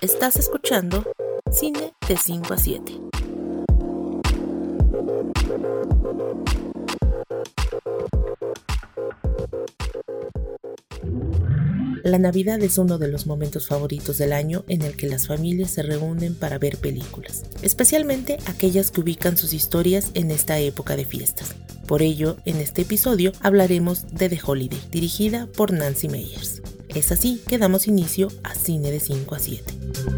Estás escuchando Cine de 5 a 7. La Navidad es uno de los momentos favoritos del año en el que las familias se reúnen para ver películas, especialmente aquellas que ubican sus historias en esta época de fiestas. Por ello, en este episodio hablaremos de The Holiday, dirigida por Nancy Meyers. Es así que damos inicio a Cine de 5 a 7.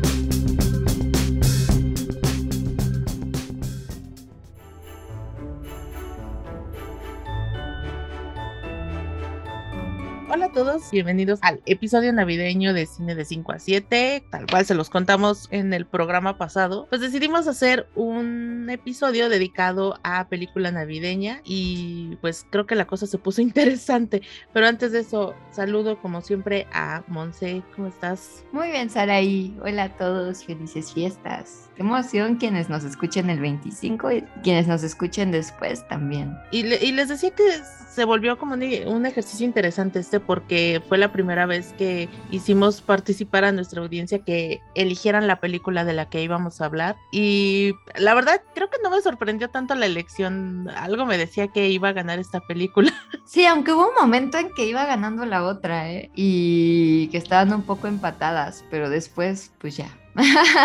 Todos, bienvenidos al episodio navideño de Cine de 5 a 7, tal cual se los contamos en el programa pasado. Pues decidimos hacer un episodio dedicado a película navideña y pues creo que la cosa se puso interesante. Pero antes de eso, saludo como siempre a Monse, ¿cómo estás? Muy bien, Saraí. Hola a todos, felices fiestas. Qué emoción quienes nos escuchen el 25 y quienes nos escuchen después también. Y, les decía que se volvió como un, ejercicio interesante este porque fue la primera vez que hicimos participar a nuestra audiencia que eligieran la película de la que íbamos a hablar. Y la verdad, creo que no me sorprendió tanto la elección. Algo me decía que iba a ganar esta película. Sí, aunque hubo un momento en que iba ganando la otra, ¿eh? Y que estaban un poco empatadas, pero después, pues ya,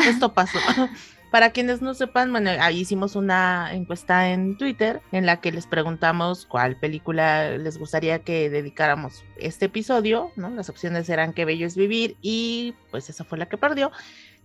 esto pasó. Para quienes no sepan, bueno, ahí hicimos una encuesta en Twitter en la que les preguntamos cuál película les gustaría que dedicáramos este episodio, ¿no? Las opciones eran Qué bello es vivir y pues esa fue la que perdió.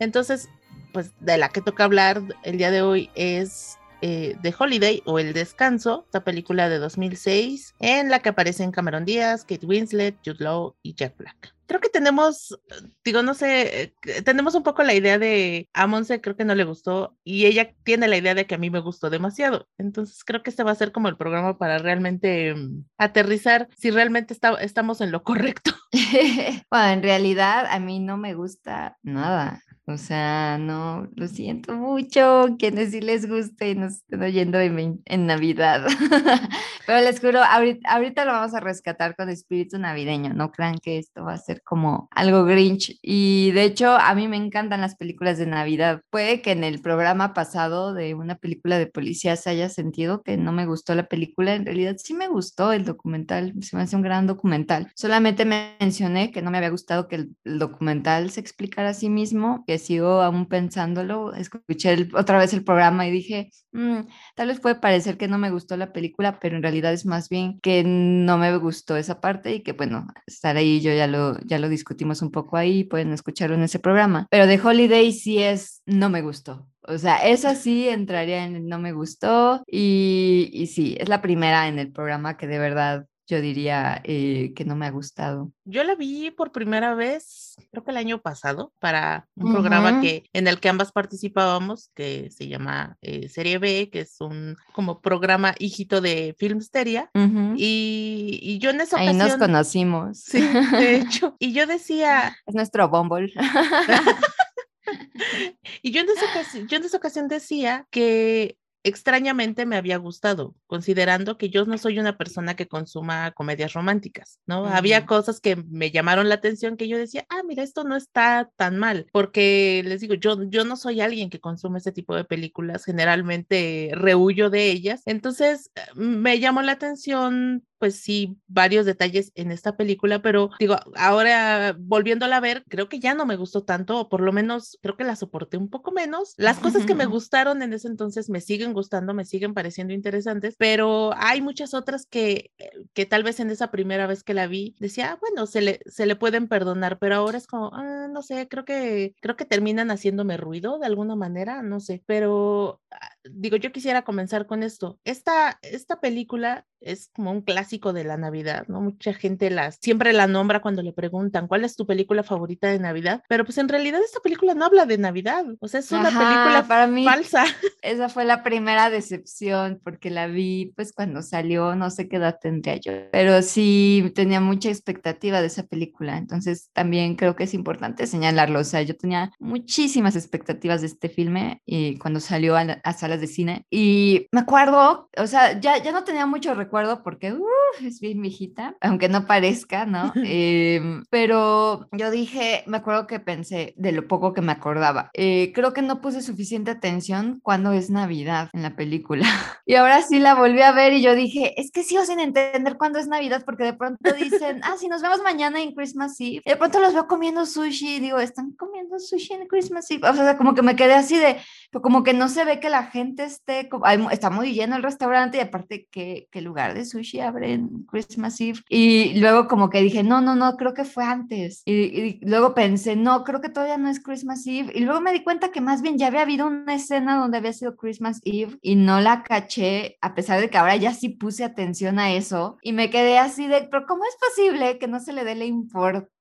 Entonces, pues de la que toca hablar el día de hoy es eh, The Holiday o El Descanso, esta película de 2006 en la que aparecen Cameron Díaz, Kate Winslet, Jude Law y Jack Black creo que tenemos, digo, no sé, eh, tenemos un poco la idea de a Monse creo que no le gustó y ella tiene la idea de que a mí me gustó demasiado. Entonces creo que este va a ser como el programa para realmente mm, aterrizar si realmente estamos en lo correcto. bueno, en realidad a mí no me gusta nada. O sea, no, lo siento mucho, quienes sí les guste y nos estén oyendo en, Navidad. Pero les juro, ahorita, lo vamos a rescatar con espíritu navideño. No crean que esto va a ser como algo grinch. Y de hecho, a mí me encantan las películas de Navidad. Puede que en el programa pasado de una película de policía se haya sentido que no me gustó la película. En realidad sí me gustó el documental. Se me hace un gran documental. Solamente mencioné que no me había gustado que el, documental se explicara a sí mismo, sigo aún pensándolo, escuché otra vez el programa y dije, mm, tal vez puede parecer que no me gustó la película, pero en realidad es más bien que no me gustó esa parte y que bueno, estar ahí yo ya lo, ya lo discutimos un poco ahí, pueden escucharlo en ese programa. Pero de Holiday sí es, no me gustó. O sea, esa sí entraría en el no me gustó y, y sí, es la primera en el programa que de verdad yo diría eh, que no me ha gustado. Yo la vi por primera vez, creo que el año pasado, para un programa que, en el que ambas participábamos, que se llama eh, Serie B, que es un como programa hijito de Filmsteria. y, y, yo en esa ocasión... Ahí nos conocimos. Sí, de hecho. Y yo decía... Es nuestro Bumble. y yo en, esa yo en esa ocasión decía que extrañamente me había gustado, considerando que yo no soy una persona que consuma comedias románticas, ¿no? Había cosas que me llamaron la atención que yo decía, ah, mira, esto no está tan mal, porque les digo, yo, yo no soy alguien que consume este tipo de películas, generalmente rehuyo de ellas, entonces me llamó la atención pues sí, varios detalles en esta película, pero digo, ahora volviéndola a ver, creo que ya no me gustó tanto, o por lo menos creo que la soporté un poco menos. Las cosas que me gustaron en ese entonces me siguen gustando, me siguen pareciendo interesantes, pero hay muchas otras que, eh, que tal vez en esa primera vez que la vi decía, ah, bueno, se le, se le pueden perdonar, pero ahora es como, ah, no sé, creo que, creo que terminan haciéndome ruido de alguna manera, no sé, pero ah, digo, yo quisiera comenzar con esto. Esta, esta película es como un clásico de la Navidad, ¿no? Mucha gente las, siempre la nombra cuando le preguntan cuál es tu película favorita de Navidad, pero pues en realidad esta película no habla de Navidad, o sea, es una película para mí, falsa. Esa fue la primera decepción porque la vi pues cuando salió, no sé qué edad tendría yo, pero sí tenía mucha expectativa de esa película, entonces también creo que es importante señalarlo, o sea, yo tenía muchísimas expectativas de este filme y cuando salió a, a salas de cine. Y me acuerdo, o sea, ya, ya no tenía mucho recuerdo porque es bien viejita, aunque no parezca, ¿no? Em, pero yo dije, me acuerdo que pensé de lo poco que me acordaba. Eh, creo que no puse suficiente atención cuando es Navidad en la película. y ahora sí la volví a ver y yo dije, es que sigo sin entender cuándo es Navidad porque de pronto dicen, ah, sí, nos vemos mañana en Christmas Eve. Y de pronto los veo comiendo sushi y digo, están comiendo sushi en Christmas Eve. O sea, como que me quedé así de, como que no se ve que la gente esté, está muy lleno el restaurante y aparte, ¿qué, qué lugar de sushi abre en Christmas Eve? Y luego como que dije, no, no, no, creo que fue antes. Y, y, luego pensé, no, creo que todavía no es Christmas Eve. Y luego me di cuenta que más bien ya había habido una escena donde había sido Christmas Eve y no la caché, a pesar de que ahora ya sí puse atención a eso. Y me quedé así de, pero ¿cómo es posible que no se le dé la importancia?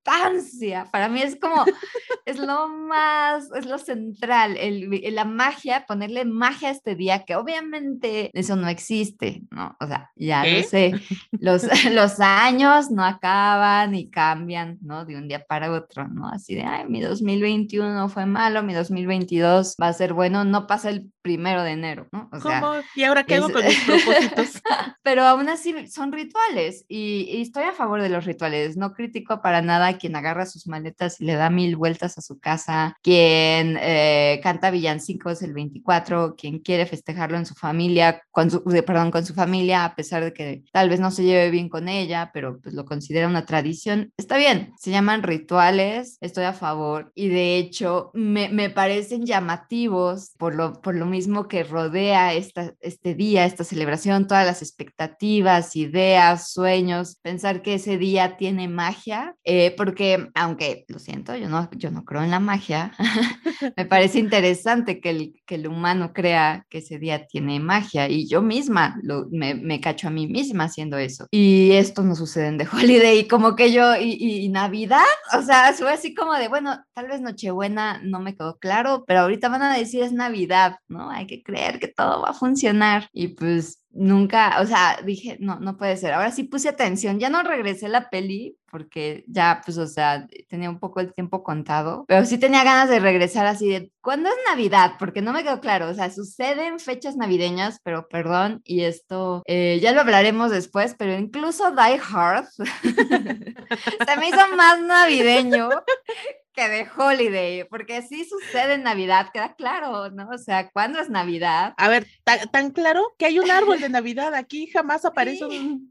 Para mí es como, es lo más, es lo central, el, la magia, ponerle magia a este día, que obviamente eso no existe, ¿no? O sea, ya lo sé, los, los años no acaban y cambian, ¿no? De un día para otro, ¿no? Así de, ay, mi 2021 fue malo, mi 2022 va a ser bueno, no pasa el primero de enero, ¿no? O sea, ¿Cómo? ¿Y ahora qué hago con mis propósitos? Pero aún así son rituales y, y estoy a favor de los rituales, no critico para nada quien agarra sus maletas y le da mil vueltas a su casa, quien eh, canta villancicos el 24, quien quiere festejarlo en su familia, con su, perdón, con su familia, a pesar de que tal vez no se lleve bien con ella, pero pues lo considera una tradición, está bien, se llaman rituales, estoy a favor y de hecho me, me parecen llamativos por lo, por lo mismo que rodea esta, este día, esta celebración, todas las expectativas, ideas, sueños, pensar que ese día tiene magia, eh, porque aunque lo siento, yo no, yo no creo en la magia, me parece interesante que el, que el humano crea que ese día tiene magia y yo misma lo, me, me, cacho a mí misma haciendo eso. Y esto no sucede en The Holiday, como que yo, y, y, Navidad, o sea, fue así como de, bueno, tal vez Nochebuena no me quedó claro, pero ahorita van a decir es Navidad, ¿no? Hay que creer que todo va a funcionar. Y pues nunca, o sea, dije, no, no puede ser. Ahora sí puse atención, ya no regresé la peli porque ya, pues, o sea, tenía un poco el tiempo contado, pero sí tenía ganas de regresar así de, ¿cuándo es Navidad? Porque no me quedó claro, o sea, suceden fechas navideñas, pero perdón, y esto eh, ya lo hablaremos después, pero incluso Die Hard se me hizo más navideño que de holiday, porque sí sucede en Navidad, queda claro, ¿no? O sea, ¿cuándo es Navidad? A ver, tan, claro que hay un árbol de Navidad, aquí jamás aparece un,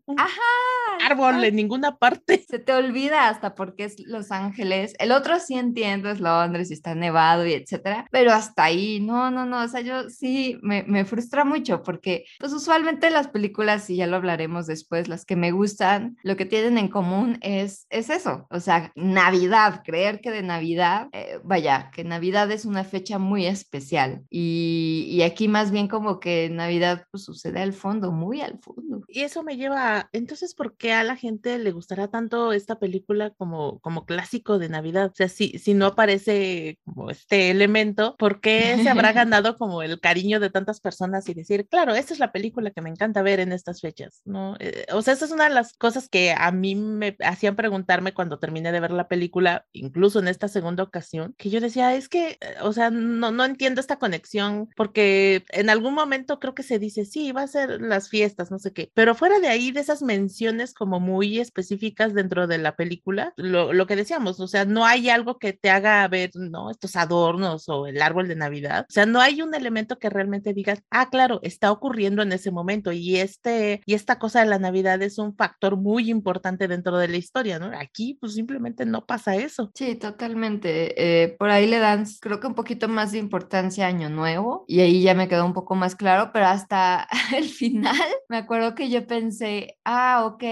árbol en ninguna parte. Se te olvida hasta porque es Los Ángeles, el otro sí entiendo, es Londres y está nevado y etcétera, pero hasta ahí, no, no, no, o sea, yo sí me, me frustra mucho porque, pues usualmente las películas, y ya lo hablaremos después, las que me gustan, lo que tienen en común es, es eso, o sea, Navidad, creer que de Navidad, eh, vaya, que Navidad es una fecha muy especial y, y, aquí más bien como que Navidad pues, sucede al fondo, muy al fondo. Y eso me lleva, a, entonces, ¿por qué a la gente le gustará tanto esta película como, como clásico de Navidad? O sea, si, si no aparece como este elemento, ¿por qué se habrá ganado como el cariño de tantas personas y decir, claro, esta es la película que me encanta ver en estas fechas, ¿no? Eh, o sea, esa es una de las cosas que a mí me hacían preguntarme cuando terminé de ver la película, incluso en esta segunda ocasión, que yo decía, es que, eh, o sea, no, no entiendo esta conexión, porque en algún momento creo que se dice, sí, va a ser las fiestas, no sé qué, pero fuera de ahí, de esas menciones como muy específicas dentro de la película, lo, lo que decíamos, o sea, no hay algo que te haga ver, ¿no? Estos adornos o el árbol de Navidad, o sea, no hay un elemento que realmente digas, ah, claro, está ocurriendo en ese momento y este, y esta cosa de la Navidad es un factor muy importante dentro de la historia, ¿no? Aquí, pues simplemente no pasa eso. Sí, total totalmente. Eh, por ahí le dan, creo que un poquito más de importancia a Año Nuevo y ahí ya me quedó un poco más claro, pero hasta el final me acuerdo que yo pensé, ah, ok,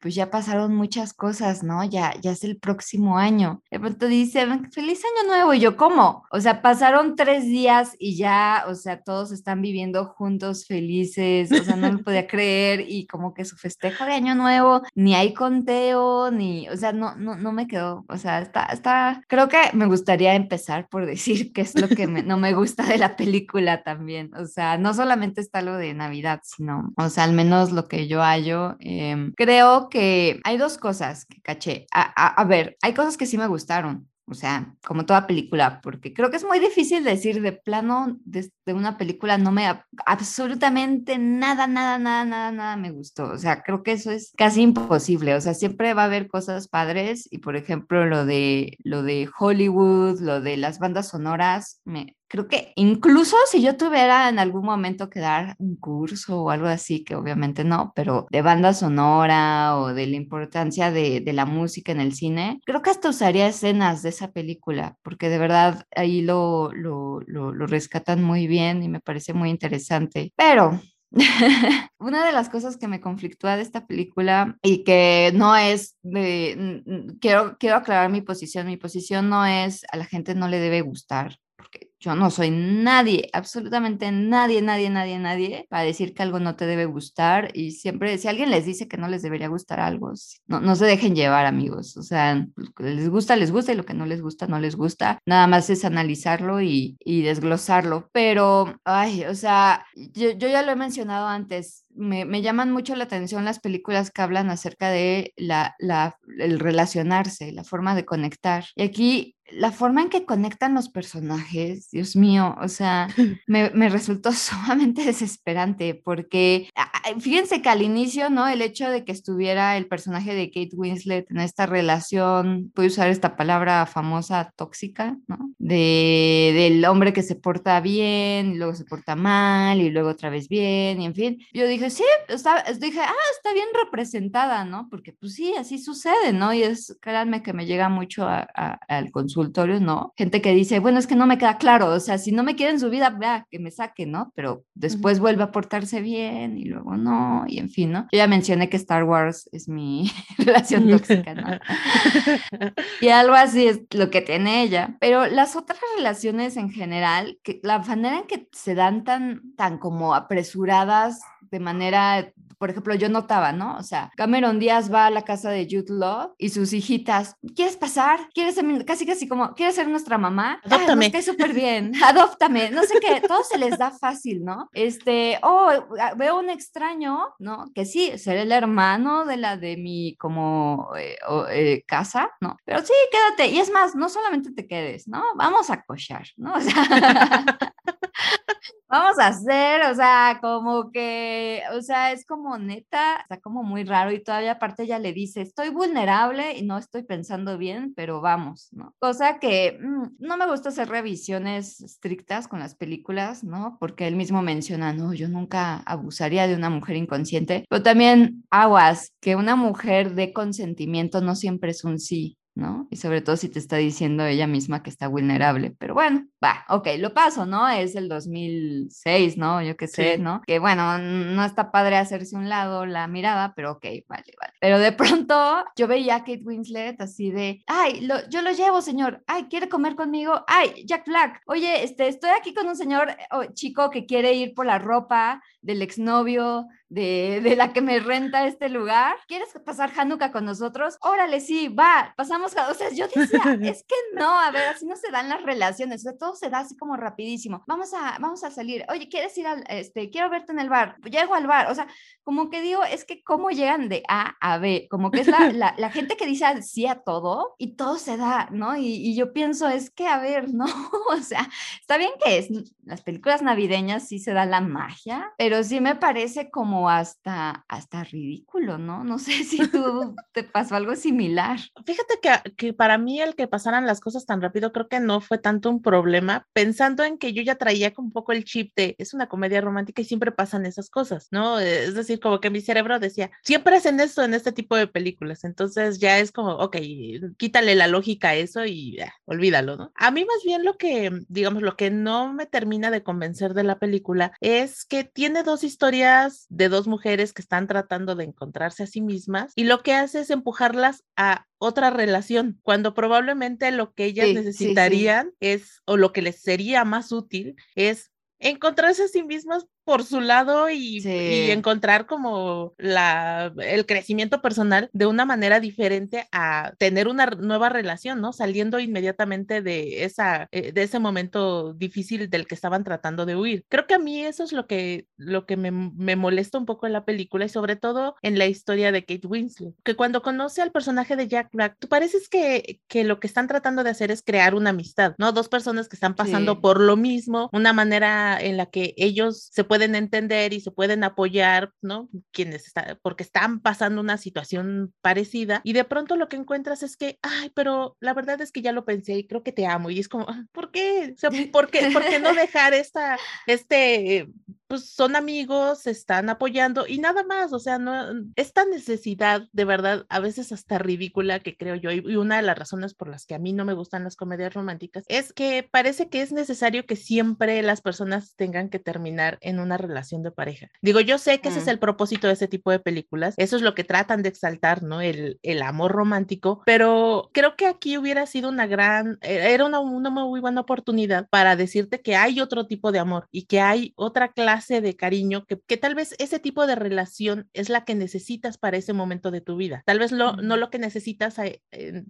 pues ya pasaron muchas cosas, ¿no? Ya, ya es el próximo año. De pronto dicen, feliz Año Nuevo. Y yo, ¿cómo? O sea, pasaron tres días y ya, o sea, todos están viviendo juntos, felices, o sea, no me podía creer y como que su festejo de Año Nuevo, ni hay conteo, ni, o sea, no, no, no me quedó, o sea, está, está, Creo que me gustaría empezar por decir qué es lo que no me gusta de la película también. O sea, no solamente está lo de Navidad, sino, o sea, al menos lo que yo hallo. Eh, creo que hay dos cosas que caché. A ver, hay cosas que sí me gustaron o sea, como toda película, porque creo que es muy difícil decir de plano de, una película no me absolutamente nada, nada, nada, nada, nada me gustó. O sea, creo que eso es casi imposible. O sea, siempre va a haber cosas padres y, por ejemplo, lo de lo de Hollywood, lo de las bandas sonoras, me, creo que incluso si yo tuviera en algún momento que dar un curso o algo así, que obviamente no, pero de banda sonora o de la importancia de, de, la música en el cine, creo que hasta usaría escenas de esa película, porque de verdad ahí lo, lo, lo, lo rescatan muy bien y me parece muy interesante. Pero una de las cosas que me conflictúa de esta película y que no es de, quiero, quiero aclarar mi posición, mi posición no es a la gente no le debe gustar, yo no soy nadie, absolutamente nadie, nadie, nadie, nadie para decir que algo no te debe gustar y siempre, si alguien les dice que no les debería gustar algo, no, no se dejen llevar amigos, o sea, les gusta, les gusta y lo que no les gusta, no les gusta, nada más es analizarlo y, y desglosarlo, pero, ay, o sea, yo, yo ya lo he mencionado antes, me, me, llaman mucho la atención las películas que hablan acerca de la, la, el relacionarse, la forma de conectar. Y aquí la forma en que conectan los personajes, Dios mío, o sea, me, me, resultó sumamente desesperante porque fíjense que al inicio, ¿no? El hecho de que estuviera el personaje de Kate Winslet en esta relación, voy a usar esta palabra famosa tóxica, ¿no? De, del hombre que se porta bien y luego se porta mal y luego otra vez bien y en fin, yo dije, sí, está, dije, ah, está bien representada, ¿no? Porque pues sí, así sucede, ¿no? Y es, créanme que me llega mucho al ¿no? Gente que dice, bueno, es que no me queda claro, o sea, si no me quieren su vida, vea, que me saque, ¿no? Pero después vuelve a portarse bien y luego no, y en fin, ¿no? Yo ya mencioné que Star Wars es mi relación tóxica, ¿no? y algo así es lo que tiene ella, pero las otras relaciones en general, que la manera en que se dan tan, tan como apresuradas de manera por ejemplo, yo notaba, ¿no? O sea, Cameron Díaz va a la casa de Jude Law y sus hijitas, ¿quieres pasar? ¿Quieres ser, casi casi como, ¿quieres ser nuestra mamá? Adóptame. Ay, súper bien, adóptame, no sé qué, todo se les da fácil, ¿no? Este, oh, veo un extraño, ¿no? Que sí, ser el hermano de la de mi como eh, eh, casa, ¿no? Pero sí, quédate, y es más, no solamente te quedes, ¿no? Vamos a cochar, ¿no? O sea... vamos a hacer, o sea, como que, o sea, es como neta, está como muy raro y todavía aparte ella le dice, estoy vulnerable y no estoy pensando bien, pero vamos, ¿no? Cosa que mm, no me gusta hacer revisiones estrictas con las películas, ¿no? Porque él mismo menciona, no, yo nunca abusaría de una mujer inconsciente, pero también aguas, que una mujer de consentimiento no siempre es un sí, ¿no? Y sobre todo si te está diciendo ella misma que está vulnerable. Pero bueno, va, ok, lo paso, ¿no? Es el 2006, ¿no? Yo qué sé, ¿no? Que bueno, no está padre hacerse un lado la mirada, pero ok, vale, vale. Pero de pronto yo veía a Kate Winslet así de, ay, lo, yo lo llevo, señor, ay, ¿quiere comer conmigo? Ay, Jack Black, oye, este, estoy aquí con un señor oh, chico que quiere ir por la ropa del exnovio de, de la que me renta este lugar. ¿Quieres pasar Hanukkah con nosotros? Órale, sí, va, pasamos. O sea, yo decía, es que no, a ver, así no se dan las relaciones, o sea, todo se da así como rapidísimo. Vamos a, vamos a salir. Oye, ¿quieres ir al, este, quiero verte en el bar? Llego al bar. O sea, como que digo, es que cómo llegan de A a B, como que es la, la, la gente que dice sí a todo y todo se da, ¿no? Y, y yo pienso, es que, a ver, ¿no? o sea, está bien que es, las películas navideñas sí se da la magia, pero sí me parece como hasta, hasta ridículo, ¿no? No sé si tú te pasó algo similar. Fíjate que, que para mí el que pasaran las cosas tan rápido creo que no fue tanto un problema, pensando en que yo ya traía un poco el chip de es una comedia romántica y siempre pasan esas cosas, ¿no? Es decir, como que mi cerebro decía, siempre hacen esto en este tipo de películas, entonces ya es como, ok, quítale la lógica a eso y olvídalo, ¿no? A mí más bien lo que, digamos, lo que no me termina de convencer de la película es que tiene dos historias de dos mujeres que están tratando de encontrarse a sí mismas y lo que hace es empujarlas a otra relación, cuando probablemente lo que ellas necesitarían es, o lo que les sería más útil, es encontrarse a sí mismas por su lado y, y, encontrar como la, el crecimiento personal de una manera diferente a tener una nueva relación, ¿no? Saliendo inmediatamente de, esa, eh, de ese momento difícil del que estaban tratando de huir. Creo que a mí eso es lo que, lo que me, me molesta un poco en la película y sobre todo en la historia de Kate Winslet, que cuando conoce al personaje de Jack Black, tú pareces que, que lo que están tratando de hacer es crear una amistad, ¿no? Dos personas que están pasando por lo mismo, una manera en la que ellos se pueden entender y se pueden apoyar, ¿no? Quienes están, porque están pasando una situación parecida y de pronto lo que encuentras es que, ay, pero la verdad es que ya lo pensé y creo que te amo y es como, ah, ¿por qué? O sea, ¿por qué, ¿por qué no dejar esta, este pues son amigos, se están apoyando y nada más, o sea, no, esta necesidad de verdad a veces hasta ridícula que creo yo y una de las razones por las que a mí no me gustan las comedias románticas es que parece que es necesario que siempre las personas tengan que terminar en una relación de pareja. Digo, yo sé que ese es mm. el propósito de ese tipo de películas, eso es lo que tratan de exaltar, ¿no? El, el amor romántico, pero creo que aquí hubiera sido una gran, e, era una, una muy buena oportunidad para decirte que hay otro tipo de amor y que hay otra clase de cariño que, que, tal vez ese tipo de relación es la que necesitas para ese momento de tu vida. Tal vez lo, no lo que necesitas, eh,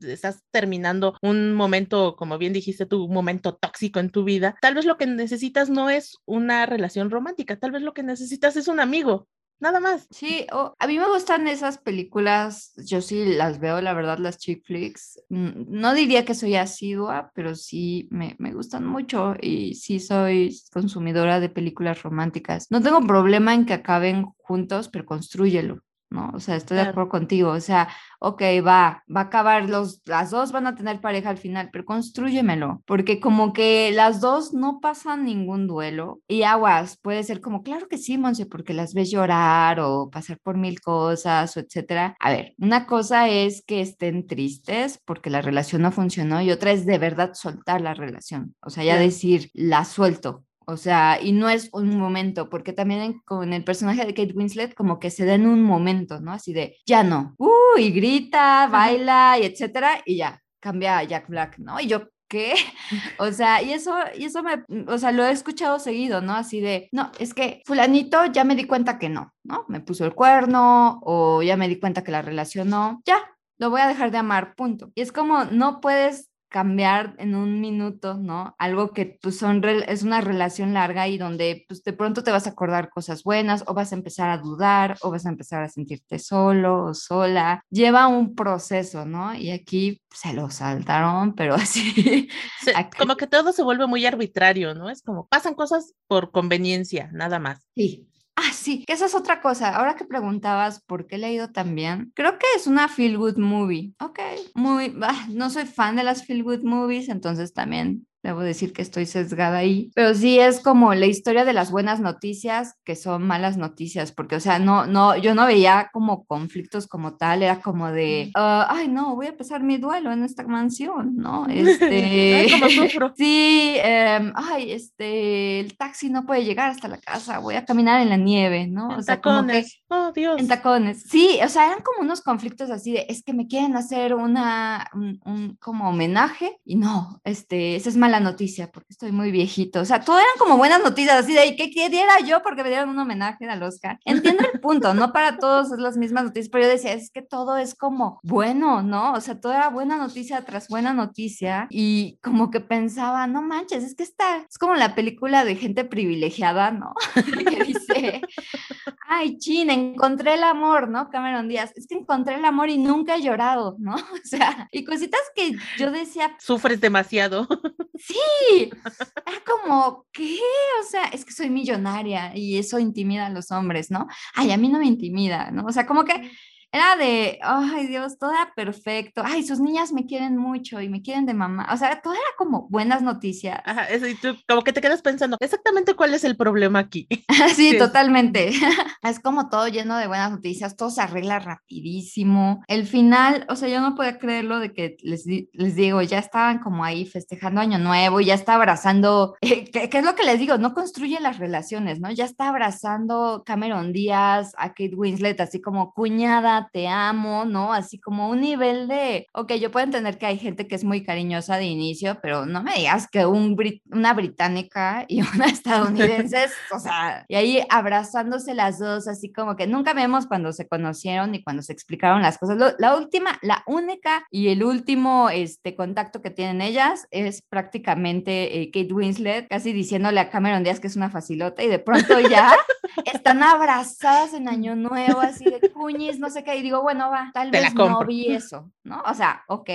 estás terminando un momento, como bien dijiste tú, un momento tóxico en tu vida. Tal vez lo que necesitas no es una relación romántica, tal vez lo que necesitas es un amigo, nada más. Sí, a mí me gustan esas películas, yo sí las veo, la verdad, las chick flicks. No diría que soy asidua, pero sí me, me gustan mucho y sí soy consumidora de películas románticas. No tengo problema en que acaben juntos, pero construyelo. ¿No? O sea, estoy de acuerdo contigo, o sea, ok, va, va a acabar, los, las dos van a tener pareja al final, pero construyemelo, porque como que las dos no pasan ningún duelo y aguas, puede ser como, claro que sí, Monse, porque las ves llorar o pasar por mil cosas o etcétera. A ver, una cosa es que estén tristes porque la relación no funcionó y otra es de verdad soltar la relación, o sea, ya decir, la suelto, o sea, y no es un momento, porque también con el personaje de Kate Winslet como que se da en un momento, ¿no? Así de, ya no, uh, y grita, baila, y etcétera, y ya, cambia a Jack Black, ¿no? Y yo, ¿qué? O sea, y eso, y eso me, o sea, lo he escuchado seguido, ¿no? Así de, no, es que fulanito ya me di cuenta que no, ¿no? Me puso el cuerno o ya me di cuenta que la relación no, ya, lo voy a dejar de amar, punto. Y es como, no puedes cambiar en un minuto, ¿no? Algo que pues son es una relación larga y donde pues de pronto te vas a acordar cosas buenas o vas a empezar a dudar o vas a empezar a sentirte solo o sola. Lleva un proceso, ¿no? Y aquí se lo saltaron, pero así. Como que todo se vuelve muy arbitrario, ¿no? Es como pasan cosas por conveniencia, nada más. Sí, Ah, sí, que esa es otra cosa. Ahora que preguntabas por qué he leído también, creo que es una feel good movie. Ok, muy, no soy fan de las feel good movies, entonces también debo decir que estoy sesgada ahí, pero sí es como la historia de las buenas noticias que son malas noticias, porque, o sea, no, no, yo no veía como conflictos como tal, era como de, ah, ay, no, voy a empezar mi duelo en esta mansión, ¿no? Este, sufro. Sí, em, ay, este, el taxi no puede llegar hasta la casa, voy a caminar en la nieve, ¿no? En o sea, tacones, oh Dios. En tacones, sí, o sea, eran como unos conflictos así de, es que me quieren hacer una, un, un como homenaje y no, este, esa es mala noticia porque estoy muy viejito. O sea, todo eran como buenas noticias, así de que queriera yo porque me dieron un homenaje al Oscar. Entiendo el punto, no para todos es las mismas noticias, pero yo decía, es que todo es como bueno, ¿no? O sea, todo era buena noticia tras buena noticia y como que pensaba, no manches, es que está, es como la película de gente privilegiada, ¿no? que dice, ay, chin, encontré el amor, ¿no? Cameron Díaz, es que encontré el amor y nunca he llorado, ¿no? O sea, y cositas que yo decía. Sufres demasiado. Sí, era como, ¿qué? O sea, es que soy millonaria y eso intimida a los hombres, ¿no? Ay, a mí no me intimida, ¿no? O sea, como que era de, ay Dios, todo era perfecto, ay, sus niñas me quieren mucho y me quieren de mamá, o sea, todo era como buenas noticias. Ajá, eso, y tú como que te quedas pensando, exactamente cuál es el problema aquí. sí, totalmente. es como todo lleno de buenas noticias, todo se arregla rapidísimo. El final, o sea, yo no podía creerlo de que les, les digo, ya estaban como ahí festejando Año Nuevo, ya está abrazando, eh, ¿qué, es lo que les digo? No construye las relaciones, ¿no? Ya está abrazando Cameron Díaz, a Kate Winslet, así como cuñada, ama, te amo, ¿no? Así como un nivel de, ok, yo puedo entender que hay gente que es muy cariñosa de inicio, pero no me digas que un una británica y una estadounidense, o sea, y ahí abrazándose las dos, así como que nunca vemos cuando se conocieron y cuando se explicaron las cosas. la última, la única y el último este, contacto que tienen ellas es prácticamente eh, Kate Winslet, casi diciéndole a Cameron Díaz que es una facilota y de pronto ya están abrazadas en Año Nuevo, así de cuñis, no sé y digo, bueno, va, tal vez no vi eso, ¿no? O sea, ok,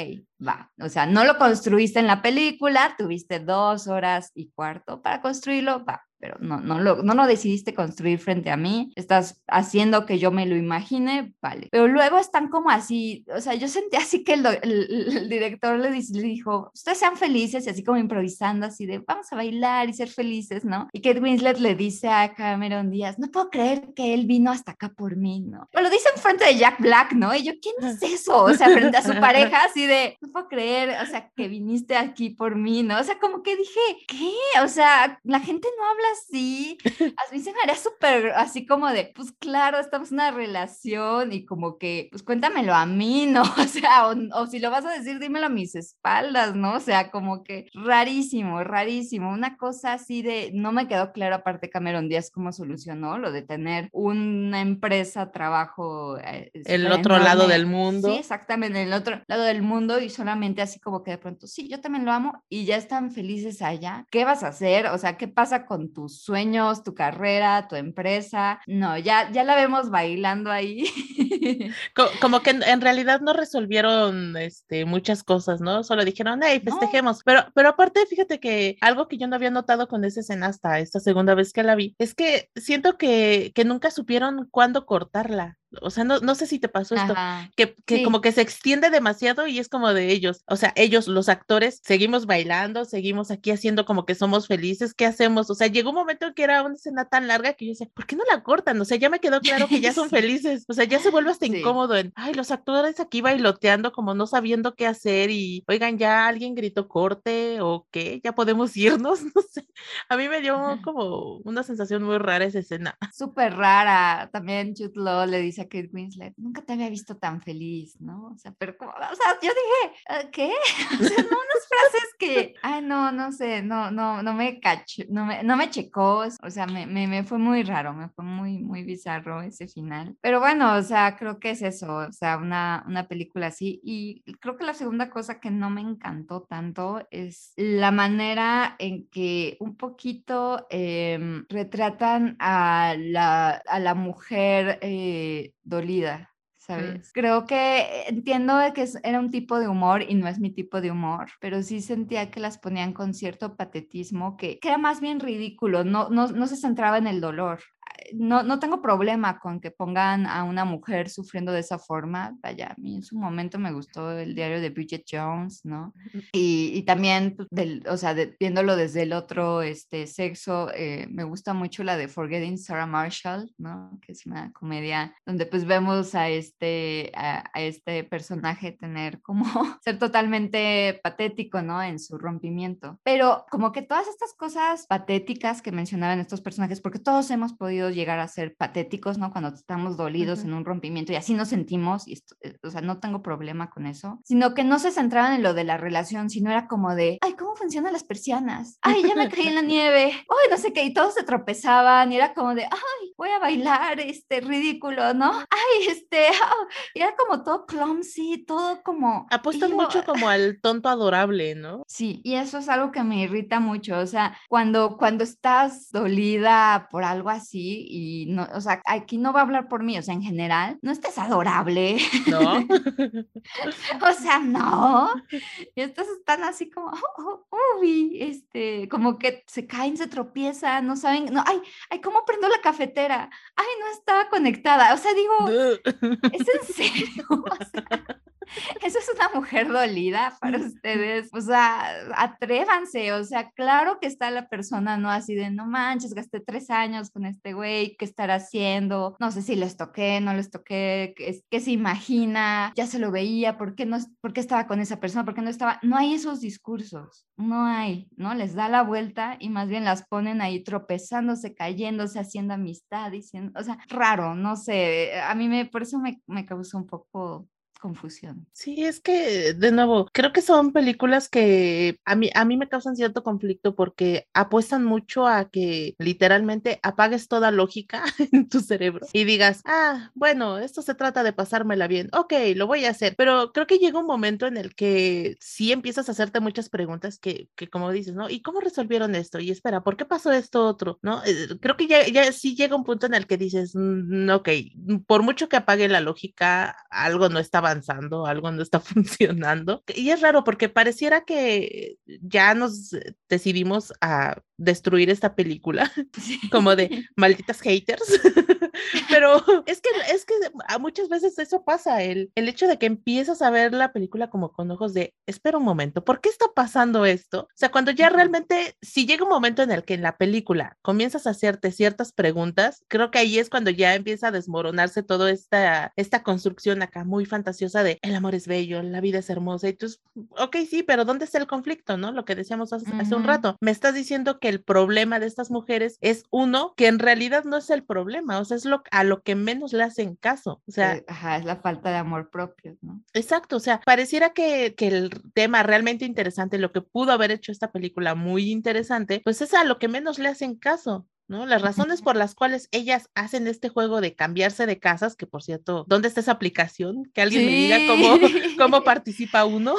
va, o sea, no lo construiste en la película, tuviste dos horas y cuarto para construirlo, va, pero no, no, lo, no lo decidiste construir frente a mí, estás haciendo que yo me lo imagine, vale. Pero luego están como así, o sea, yo sentí así que el, el, director le, le, dijo, ustedes sean felices y así como improvisando, así de vamos a bailar y ser felices, ¿no? Y Kate Winslet le dice a Cameron Díaz, no puedo creer que él vino hasta acá por mí, ¿no? Pero lo dice en frente de Jack Black, ¿no? Y yo, ¿quién es eso? O sea, frente a su pareja, así de, no puedo creer, o sea, que viniste aquí por mí, ¿no? O sea, como que dije, ¿qué? O sea, la gente no habla así. A mí se me haría súper así como de, pues claro, estamos en una relación y como que, pues cuéntamelo a mí, ¿no? O sea, o, si lo vas a decir, dímelo a mis espaldas, ¿no? O sea, como que rarísimo, rarísimo. Una cosa así de, no me quedó claro aparte Cameron Díaz cómo solucionó lo de tener una empresa, trabajo. Eh, el otro lado del mundo. Sí, exactamente, el otro lado del mundo y solamente así como que de pronto, sí, yo también lo amo y ya están felices allá. ¿Qué vas a hacer? O sea, ¿qué pasa con tus sueños, tu carrera, tu empresa. No, ya, ya la vemos bailando ahí. Como, que en, realidad no resolvieron este, muchas cosas, ¿no? Solo dijeron, hey, festejemos. Pero, pero aparte, fíjate que algo que yo no había notado con esa escena hasta esta segunda vez que la vi, es que siento que, que nunca supieron cuándo cortarla o sea, no, no sé si te pasó esto, que, que como que se extiende demasiado y es como de ellos, o sea, ellos, los actores, seguimos bailando, seguimos aquí haciendo como que somos felices, ¿qué hacemos? O sea, llegó un momento en que era una escena tan larga que yo decía, ¿por qué no la cortan? O sea, ya me quedó claro que ya son felices, o sea, ya se vuelve hasta incómodo en, ay, los actores aquí bailoteando como no sabiendo qué hacer y, oigan, ya alguien gritó corte o qué, ya podemos irnos, no sé, a mí me dio como una sensación muy rara esa escena. Súper rara, también Jude le dice Kate Winslet, nunca te había visto tan feliz, ¿no? O sea, pero, o sea, yo dije, ¿qué? O sea, no, unas frases que, ay, no, no sé, no, no, no me cachó, no me, no me checó, o sea, me, me, me, fue muy raro, me fue muy, muy bizarro ese final. Pero bueno, o sea, creo que es eso, o sea, una, una película así. Y creo que la segunda cosa que no me encantó tanto es la manera en que un poquito em, retratan a la, a la mujer eh, dolida, ¿sabes? Creo que entiendo que era un tipo de humor y no es mi tipo de humor, pero sí sentía que las ponían con cierto patetismo que, que era más bien ridículo, no, no, no se centraba en el dolor no, no tengo problema con que pongan a una mujer sufriendo de esa forma. Vaya, a mí en su momento me gustó el diario de Bridget Jones, ¿no? Y, y también, pues, del, o sea, viéndolo desde el otro este, sexo, eh, me gusta mucho la de Forgetting Sarah Marshall, ¿no? Que es una comedia donde pues vemos a este, a, a este personaje tener como ser totalmente patético, ¿no? En su rompimiento. Pero como que todas estas cosas patéticas que mencionaban estos personajes, porque todos hemos podido llegar a ser patéticos, ¿no? Cuando estamos dolidos en un rompimiento y así nos sentimos, y eh, o sea, no tengo problema con eso, sino que no se centraban en lo de la relación, sino era como de, ay, ¿cómo funcionan las persianas? Ay, ya me caí en la nieve, ay, no sé qué, y todos se tropezaban y era como de, ay, voy a bailar, este, ridículo, ¿no? Ay, este, ah", y era como todo clumsy, todo como... Apuestan mucho como al tonto adorable, ¿no? Sí, y eso es algo que me irrita mucho, o sea, cuando, cuando estás dolida por algo así, y no, o sea, aquí no va a hablar por mí, o sea, en general, no estés adorable. No. o sea, no. Y estos están así como, oh, oh, este, como que se caen, se tropiezan, no saben, no, ay, ay, ¿cómo prendo la cafetera? Ay, no estaba conectada. O sea, digo, es en serio. Eso es una mujer dolida para ustedes. O sea, atrévanse. O sea, claro que está la persona, no así de no manches, gasté tres años con este güey, ¿qué estará haciendo? No sé si les toqué, no les toqué, ¿qué, qué se imagina? Ya se lo veía, ¿por qué, no, ¿por qué estaba con esa persona? ¿Por qué no estaba? No hay esos discursos, no hay, ¿no? Les da la vuelta y más bien las ponen ahí tropezándose, cayéndose, haciendo amistad, diciendo, o sea, raro, no sé, a mí me, por eso me, me causó un poco confusión. Sí, es que, de nuevo, creo que son películas que a mí, a mí me causan cierto conflicto porque apuestan mucho a que literalmente apagues toda lógica en tu cerebro y digas, ah, bueno, esto se trata de pasármela bien, ok, lo voy a hacer, pero creo que llega un momento en el que sí empiezas a hacerte muchas preguntas que, que como dices, ¿no? ¿Y cómo resolvieron esto? Y espera, ¿por qué pasó esto otro? ¿No? Eh, creo que ya, ya sí llega un punto en el que dices, mm, ok, por mucho que apague la lógica, algo no estaba avanzando, algo no está funcionando. Y es raro porque pareciera que ya nos decidimos a destruir esta película, como de malditas haters. Pero es que, es que muchas veces eso pasa, el, el hecho de que empiezas a ver la película como con ojos de, espera un momento, ¿por qué está pasando esto? O sea, cuando ya realmente, si llega un momento en el que en la película comienzas a hacerte ciertas preguntas, creo que ahí es cuando ya empieza a desmoronarse toda esta, esta construcción acá muy fantasiosa de el amor es bello, la vida es hermosa, y tú, ok, sí, pero ¿dónde está el conflicto, no? Lo que decíamos hace, hace un rato, me estás diciendo que el problema de estas mujeres es uno que en realidad no es el problema, o sea, es lo, a lo que menos le hacen caso. O sea, eh, Ajá, es la falta de amor propio, ¿no? Exacto, o sea, pareciera que, que, el tema realmente interesante, lo que pudo haber hecho esta película muy interesante, pues es a lo que menos le hacen caso. ¿no? Las razones por las cuales ellas hacen este juego de cambiarse de casas, que por cierto, ¿dónde está esa aplicación? Que alguien me diga cómo, cómo participa uno.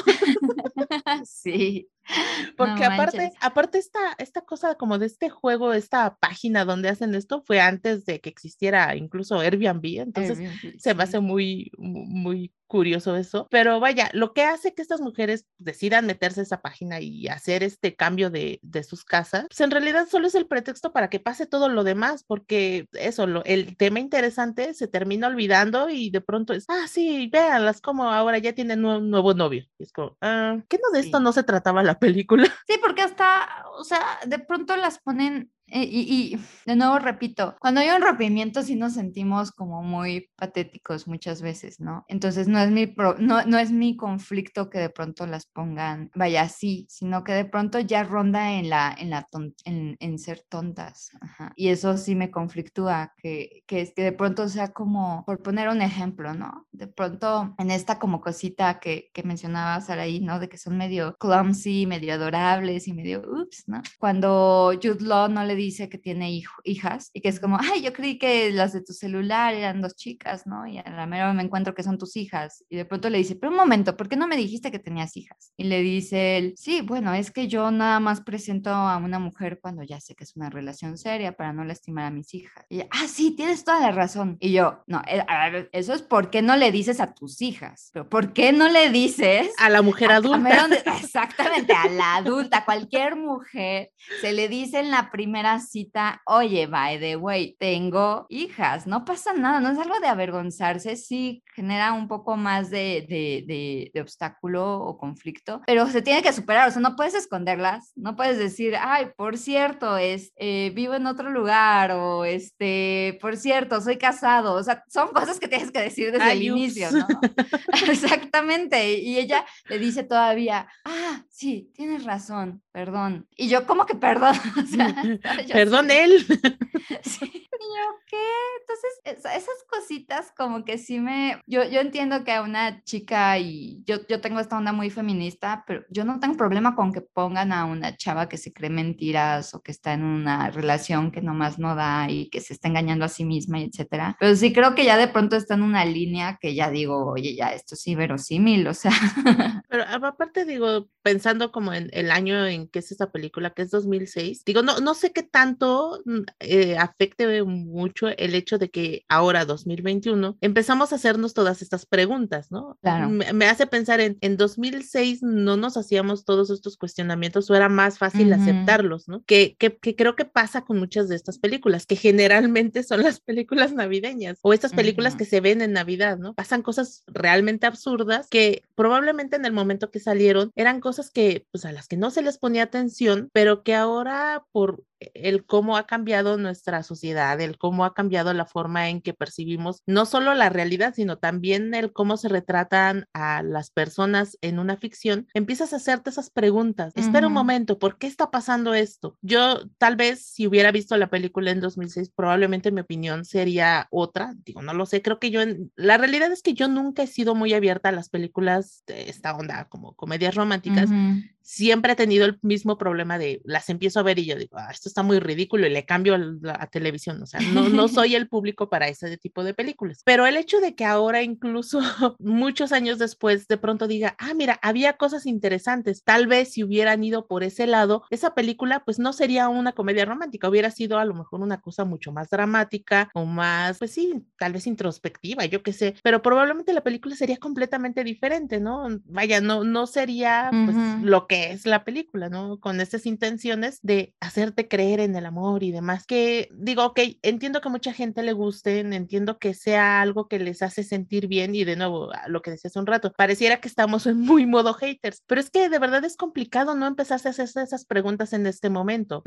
sí. Porque no aparte, aparte esta, esta cosa como de este juego, esta página donde hacen esto fue antes de que existiera incluso Airbnb, entonces Airbnb, se me hace muy, muy curioso eso, pero vaya, lo que hace que estas mujeres decidan meterse a esa página y hacer este cambio de, de sus casas, pues en realidad solo es el pretexto para que pase todo lo demás, porque eso, lo, el tema interesante se termina olvidando y de pronto es, ah, sí, véanlas como ahora ya tienen un nuevo novio. Y es como, ah, ¿qué no de esto sí. no se trataba la película? Sí, porque hasta, o sea, de pronto las ponen y, y, de nuevo repito, cuando hay un rompimiento sí nos sentimos como muy patéticos muchas veces, ¿no? Entonces no es mi, pro, no, no es mi conflicto que de pronto las pongan, vaya así, sino que de pronto ya ronda en, la, en, la ton, en, en, ser tontas. Ajá. Y eso sí me conflictúa, que, que, que de pronto sea como, por poner un ejemplo, ¿no? De pronto en esta como cosita que, que mencionaba Saraí, ¿no? De que son medio clumsy, medio adorables y medio, ups, ¿no? Cuando Jude Law no le dice que tiene hijo, hijas y que es como, ay, yo creí que las de tu celular eran dos chicas, ¿no? Y a la mera me encuentro que son tus hijas. Y de pronto le dice, pero un momento, ¿por qué no me dijiste que tenías hijas? Y le dice él, sí, bueno, es que yo nada más presento a una mujer cuando ya sé que es una relación seria para no lastimar a mis hijas. Y ella, ah, sí, tienes toda la razón. Y yo, no, eh, a ver, eso es por qué no le dices a tus hijas, pero ¿por qué no le dices a la mujer adulta? A, exactamente, a la adulta, cualquier mujer se le dice en la primera cita, oye, by the way, tengo hijas, no pasa nada, no es algo de avergonzarse, sí genera un poco más de, de, de, de, obstáculo o conflicto, pero se tiene que superar, o sea, no puedes esconderlas, no puedes decir, ay, por cierto, es, eh, vivo en otro lugar o, este, por cierto, soy casado, o sea, son cosas que tienes que decir desde ay, el inicio, ¿no? Exactamente, y ella le dice todavía, ah, sí, tienes razón, perdón, y yo, ¿cómo que perdón? O sea, Perdón, sí. él. Sí. ¿Y yo qué? Entonces, esas cositas como que sí me... Yo, yo entiendo que a una chica y yo, yo tengo esta onda muy feminista, pero yo no tengo problema con que pongan a una chava que se cree mentiras o que está en una relación que nomás no da y que se está engañando a sí misma y etcétera. Pero sí creo que ya de pronto está en una línea que ya digo, oye, ya esto sí verosímil, o sea. Pero aparte digo, pensando como en el año en qué es esa película, que es 2006. Digo, no, no sé qué tanto mm, eh, afecte mucho el hecho de que ahora, 2021, empezamos a hacernos todas estas preguntas, ¿no? Claro. Me, hace pensar en, en 2006 no nos hacíamos todos estos cuestionamientos o era más fácil aceptarlos, ¿no? Que, que, que, creo que pasa con muchas de estas películas, que generalmente son las películas navideñas o estas películas que se ven en Navidad, ¿no? Pasan cosas realmente absurdas que probablemente en el momento que salieron eran cosas que, pues a las que no se les ponía atención, pero que ahora por el cómo ha cambiado nuestra sociedad, el cómo ha cambiado la forma en que percibimos no solo la realidad, sino también el cómo se retratan a las personas en una ficción, empiezas a hacerte esas preguntas. Espera un momento, ¿por qué está pasando esto? Yo tal vez si hubiera visto la película en 2006, probablemente mi opinión sería otra. Digo, no lo sé, creo que yo, en... la realidad es que yo nunca he sido muy abierta a las películas de esta onda como comedias románticas because mm-hmm. Siempre he tenido el mismo problema de las empiezo a ver y yo digo, ah, esto está muy ridículo y le cambio a, televisión. O sea, no, no soy el público para ese tipo de películas. Pero el hecho de que ahora, incluso muchos años después, de pronto diga, ah, mira, había cosas interesantes. Tal vez si hubieran ido por ese lado, esa película pues no sería una comedia romántica, hubiera sido a lo mejor una cosa mucho más dramática o más, pues sí, tal vez introspectiva, yo qué sé. Pero probablemente la película sería completamente diferente, ¿no? Vaya, no, no sería pues, lo que es la película, ¿no? Con estas intenciones de hacerte creer en el amor y demás, que digo, ok, entiendo que mucha gente le gusten, entiendo que sea algo que les hace sentir bien y de nuevo, lo que decía hace un rato, pareciera que estamos en muy modo haters, pero es que de verdad es complicado no empezar a hacer esas preguntas en este momento.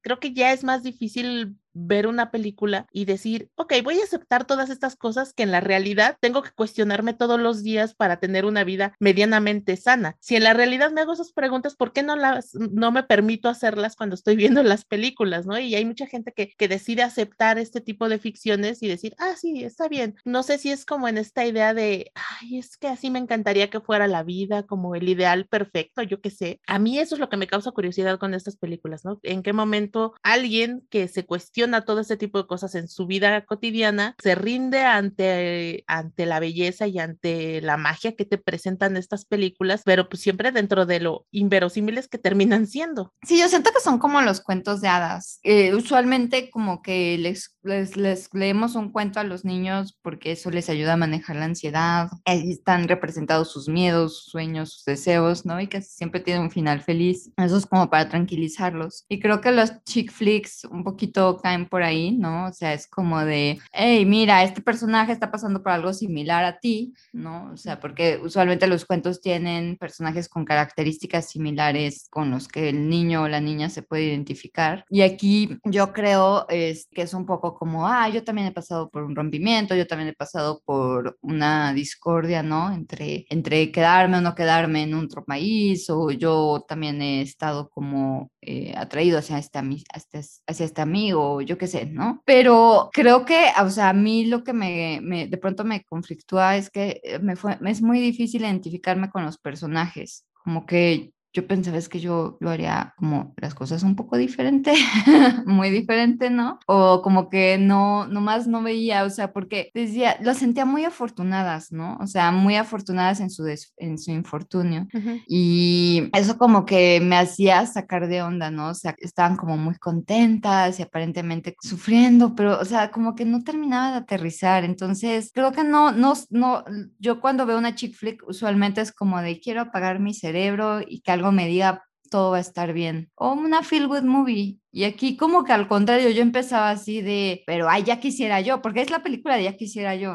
Creo que ya es más difícil ver una película y decir, ok, voy a aceptar todas estas cosas que en la realidad tengo que cuestionarme todos los días para tener una vida medianamente sana. Si en la realidad me hago esas preguntas, ¿por qué no las, no me permito hacerlas cuando estoy viendo las películas, no? Y hay mucha gente que, que decide aceptar este tipo de ficciones y decir, ah, sí, está bien. No sé si es como en esta idea de, ay, es que así me encantaría que fuera la vida, como el ideal perfecto, yo qué sé. A mí eso es lo que me causa curiosidad con estas películas, ¿no? ¿En qué momento alguien que se cuestiona todo este tipo de cosas en su vida cotidiana, se rinde ante, ante la belleza y ante la magia que te presentan estas películas, pero pues siempre dentro de lo inverosímiles que terminan siendo. Sí, yo siento que son como los cuentos de hadas. Eh, usualmente como que les, les, les, leemos un cuento a los niños porque eso les ayuda a manejar la ansiedad. Ahí están representados sus miedos, sus sueños, sus deseos, ¿no? Y que siempre tienen un final feliz. Eso es como para tranquilizarlos. Y creo que los chick flicks un poquito caen por ahí, ¿no? O sea, es como de, hey, mira, este personaje está pasando por algo similar a ti, ¿no? O sea, porque usualmente los cuentos tienen personajes con características similares con los que el niño o la niña se puede identificar. Y aquí yo creo es, que es un poco como, ah, yo también he pasado por un rompimiento, yo también he pasado por una discordia, ¿no? Entre, entre quedarme o no quedarme en otro país, o yo también he estado como eh, atraído hacia este, hacia, hacia este amigo, yo qué sé, ¿no? Pero creo que, o sea, a mí lo que me, me de pronto me conflictúa es que eh, me fue, es muy difícil identificarme con los personajes, como que yo pensaba es que yo lo haría como las cosas un poco diferente, muy diferente, ¿no? O como que no, nomás no veía, o sea, porque decía, lo sentía muy afortunadas, ¿no? O sea, muy afortunadas en su, en su infortunio. Y eso como que me hacía sacar de onda, ¿no? O sea, estaban como muy contentas y aparentemente sufriendo, pero, o sea, como que no terminaba de aterrizar. Entonces, creo que no, no, no, yo cuando veo una chick flick, usualmente es como de quiero apagar mi cerebro y que algo me diga todo va a estar bien. O una feel good movie. Y aquí como que al contrario, yo empezaba así de, pero ay, ya quisiera yo, porque es la película de ya quisiera yo,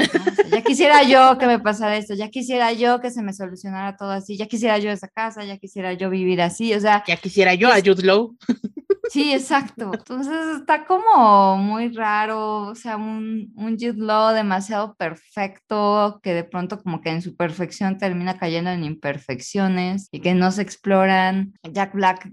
ya quisiera yo que me pasara esto, ya quisiera yo que se me solucionara todo así, ya quisiera yo esa casa, ya quisiera yo vivir así, o sea. Ya quisiera yo a Jude Law. Sí, exacto. Entonces está como muy raro, o sea, un, un Jude Law demasiado perfecto, que de pronto como que en su perfección termina cayendo en imperfecciones y que no se exploran. Jack Black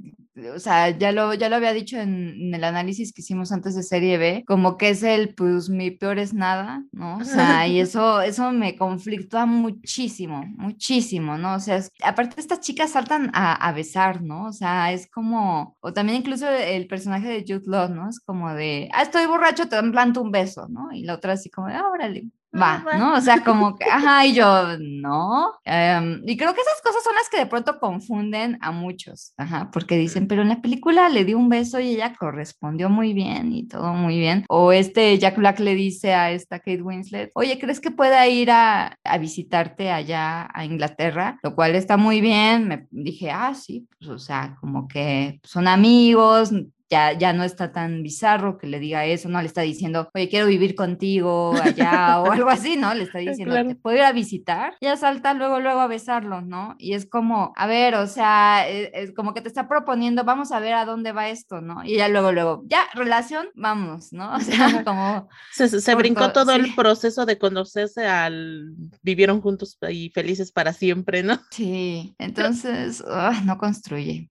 o sea, ya lo, ya lo había dicho en, el análisis que hicimos antes de serie B, como que es el, pues mi peor es nada, ¿no? O sea, y eso, eso me conflictúa muchísimo, muchísimo, ¿no? O sea, aparte estas chicas saltan a, a, besar, ¿no? O sea, es como, o también incluso el personaje de Jude Law, ¿no? Es como de, ah, estoy borracho, te planto un beso, ¿no? Y la otra así como de, ah, órale, va, ¿no? O sea, como que, ajá, y yo, no. Em, y creo que esas cosas son las que de pronto confunden a muchos, ajá, porque dicen, pero en la película le dio un beso y ella correspondió muy bien y todo muy bien. O este Jack Black le dice a esta Kate Winslet, oye, ¿crees que pueda ir a, a visitarte allá a Inglaterra? Lo cual está muy bien. Me dije, ah, sí, pues, o sea, como que son amigos, ya, ya no está tan bizarro que le diga eso, no le está diciendo, oye, quiero vivir contigo allá o algo así, ¿no? Le está diciendo, ¿te puedo ir a visitar? Ya salta luego, luego a besarlo, ¿no? Y es como, a ver, o sea, e, es, como que te está proponiendo, vamos a ver a dónde va esto, ¿no? Y ya luego, luego, ya, relación, vamos, ¿no? O sea, como... Se, se brincó todo el proceso de conocerse al... vivieron juntos y felices para siempre, ¿no? Sí, entonces, no construye.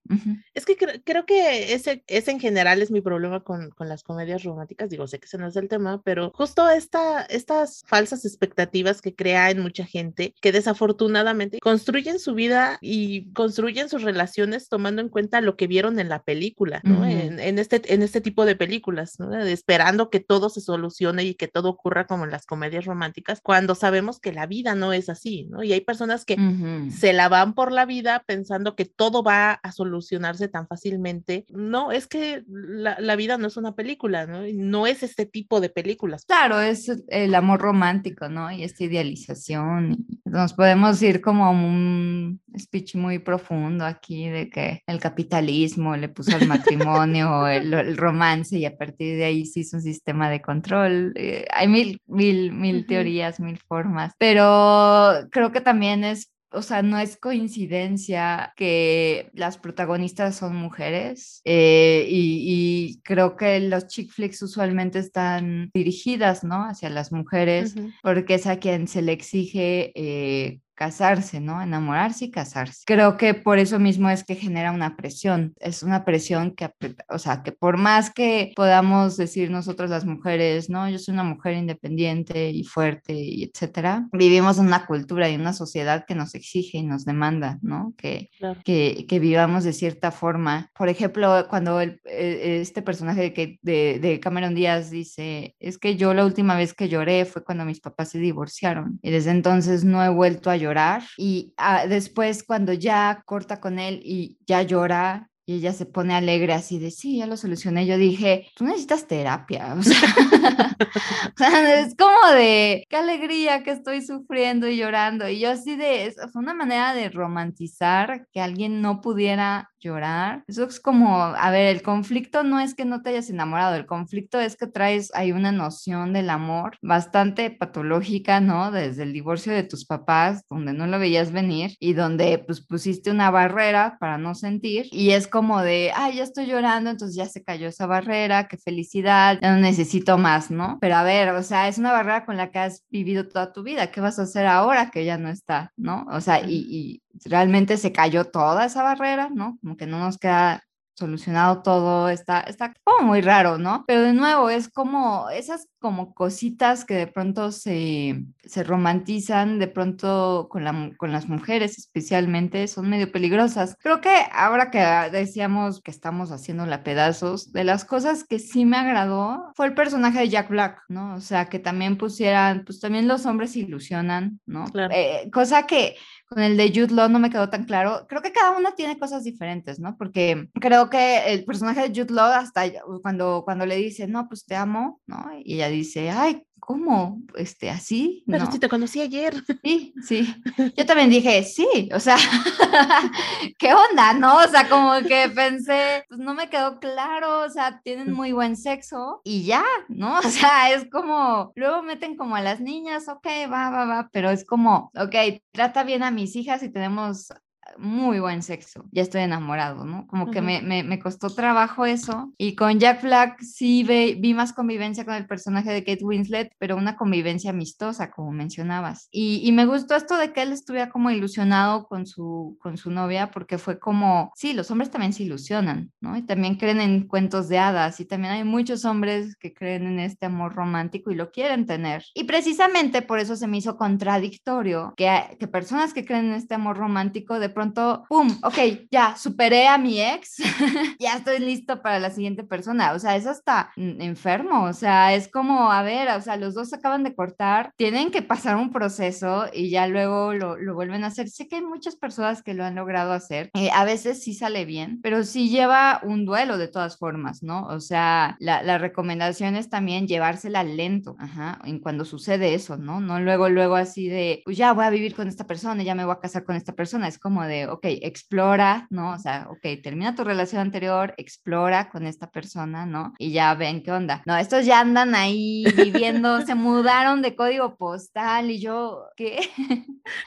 Es que creo, que ese, ese en general es mi problema con, con, las comedias románticas. Digo, sé que ese no es el tema, pero justo esta, estas falsas expectativas que crea en mucha gente que desafortunadamente construyen su vida y construyen sus relaciones tomando en cuenta lo que vieron en la película, ¿no? en, en, este, en este tipo de películas, ¿no? esperando que todo se solucione y que todo ocurra como en las comedias románticas, cuando sabemos que la vida no es así, ¿no? Y hay personas que se la van por la vida pensando que todo va a solucionarse tan fácilmente. No, es que la, vida no es una película, ¿no? No es este tipo de películas. Claro, es el amor romántico, ¿no? Y esta idealización. Nos podemos ir como un speech muy profundo aquí de que el capitalismo le puso al matrimonio el, romance y a partir de ahí se hizo un sistema de control. Eh, hay mil, mil, mil teorías, mil formas, pero creo que también es o sea, no es coincidencia que las protagonistas son mujeres eh, y, creo que los chick flicks usualmente están dirigidas, ¿no? Hacia las mujeres porque es a quien se le exige eh, casarse, ¿no? Enamorarse y casarse. Creo que por eso mismo es que genera una presión. Es una presión que, o sea, que por más que podamos decir nosotros las mujeres, ¿no? Yo soy una mujer independiente y fuerte y etcétera, vivimos en una cultura y una sociedad que nos exige y nos demanda, ¿no? Que, que, que, vivamos de cierta forma. Por ejemplo, cuando el, e, este personaje de, de, de Cameron Díaz dice, es que yo la última vez que lloré fue cuando mis papás se divorciaron y desde entonces no he vuelto a llorar y ah, después cuando ya corta con él y ya llora y ella se pone alegre así de, sí, ya lo solucioné. Yo dije, tú necesitas terapia. O sea, es como de, qué alegría que estoy sufriendo y llorando. Y yo así de, fue una manera de romantizar que alguien no pudiera llorar. Eso es como, a ver, el conflicto no es que no te hayas enamorado, el conflicto es que traes, hay una noción del amor bastante patológica, ¿no? Desde el divorcio de tus papás, donde no lo veías venir y donde pues pusiste una barrera para no sentir y es como de, ay, ya estoy llorando, entonces ya se cayó esa barrera, qué felicidad, ya no necesito más, ¿no? Pero a ver, o sea, es una barrera con la que has vivido toda tu vida, ¿qué vas a hacer ahora que ya no está, ¿no? O sea, y, y realmente se cayó toda esa barrera, ¿no? Como que no nos queda solucionado todo, está, está como muy raro, ¿no? Pero de nuevo, es como esas como cositas que de pronto se, se romantizan, de pronto con, la, con las mujeres especialmente, son medio peligrosas. Creo que ahora que decíamos que estamos haciéndola pedazos, de las cosas que sí me agradó fue el personaje de Jack Black, ¿no? O sea, que también pusieran, pues también los hombres se ilusionan, ¿no? Eh, cosa que con el de Jude Law no me quedó tan claro. Creo que cada uno tiene cosas diferentes, ¿no? Porque creo que el personaje de Jude Law, hasta cuando, cuando le dice, no, pues te amo, ¿no? Y ella dice, ay, ¿cómo? Este, así. Pero si te conocí ayer. Sí, sí. Yo también dije, sí, o sea, ¿qué onda, no? O sea, como que pensé, pues no me quedó claro, o sea, tienen muy buen sexo y ya, ¿no? O sea, es como, luego meten como a las niñas, ok, va, va, va, pero es como, ok, trata bien a mis hijas y tenemos muy buen sexo, ya estoy enamorado, ¿no? Como que me, me, costó trabajo eso. Y con Jack Black sí vi más convivencia con el personaje de Kate Winslet, pero una convivencia amistosa, como mencionabas. Y, y, me gustó esto de que él estuviera como ilusionado con su, con su novia, porque fue como, sí, los hombres también se ilusionan, ¿no? Y también creen en cuentos de hadas, y también hay muchos hombres que creen en este amor romántico y lo quieren tener. Y precisamente por eso se me hizo contradictorio que, que personas que creen en este amor romántico de pronto pronto, ¡pum! Ok, ya superé a mi ex, ya estoy listo para la siguiente persona. O sea, eso está enfermo. O sea, es como, a ver, o sea, los dos acaban de cortar, tienen que pasar un proceso y ya luego lo, lo vuelven a hacer. Sé que hay muchas personas que lo han logrado hacer. Eh, a veces sí sale bien, pero sí lleva un duelo de todas formas, ¿no? O sea, la, la recomendación es también llevársela lento, ajá, en cuando sucede eso, ¿no? No luego, luego así de, pues ya voy a vivir con esta persona, ya me voy a casar con esta persona. Es como de, ok, explora, ¿no? O sea, ok, termina tu relación anterior, explora con esta persona, ¿no? Y ya ven qué onda. No, estos ya andan ahí viviendo, se mudaron de código postal y yo, ¿qué?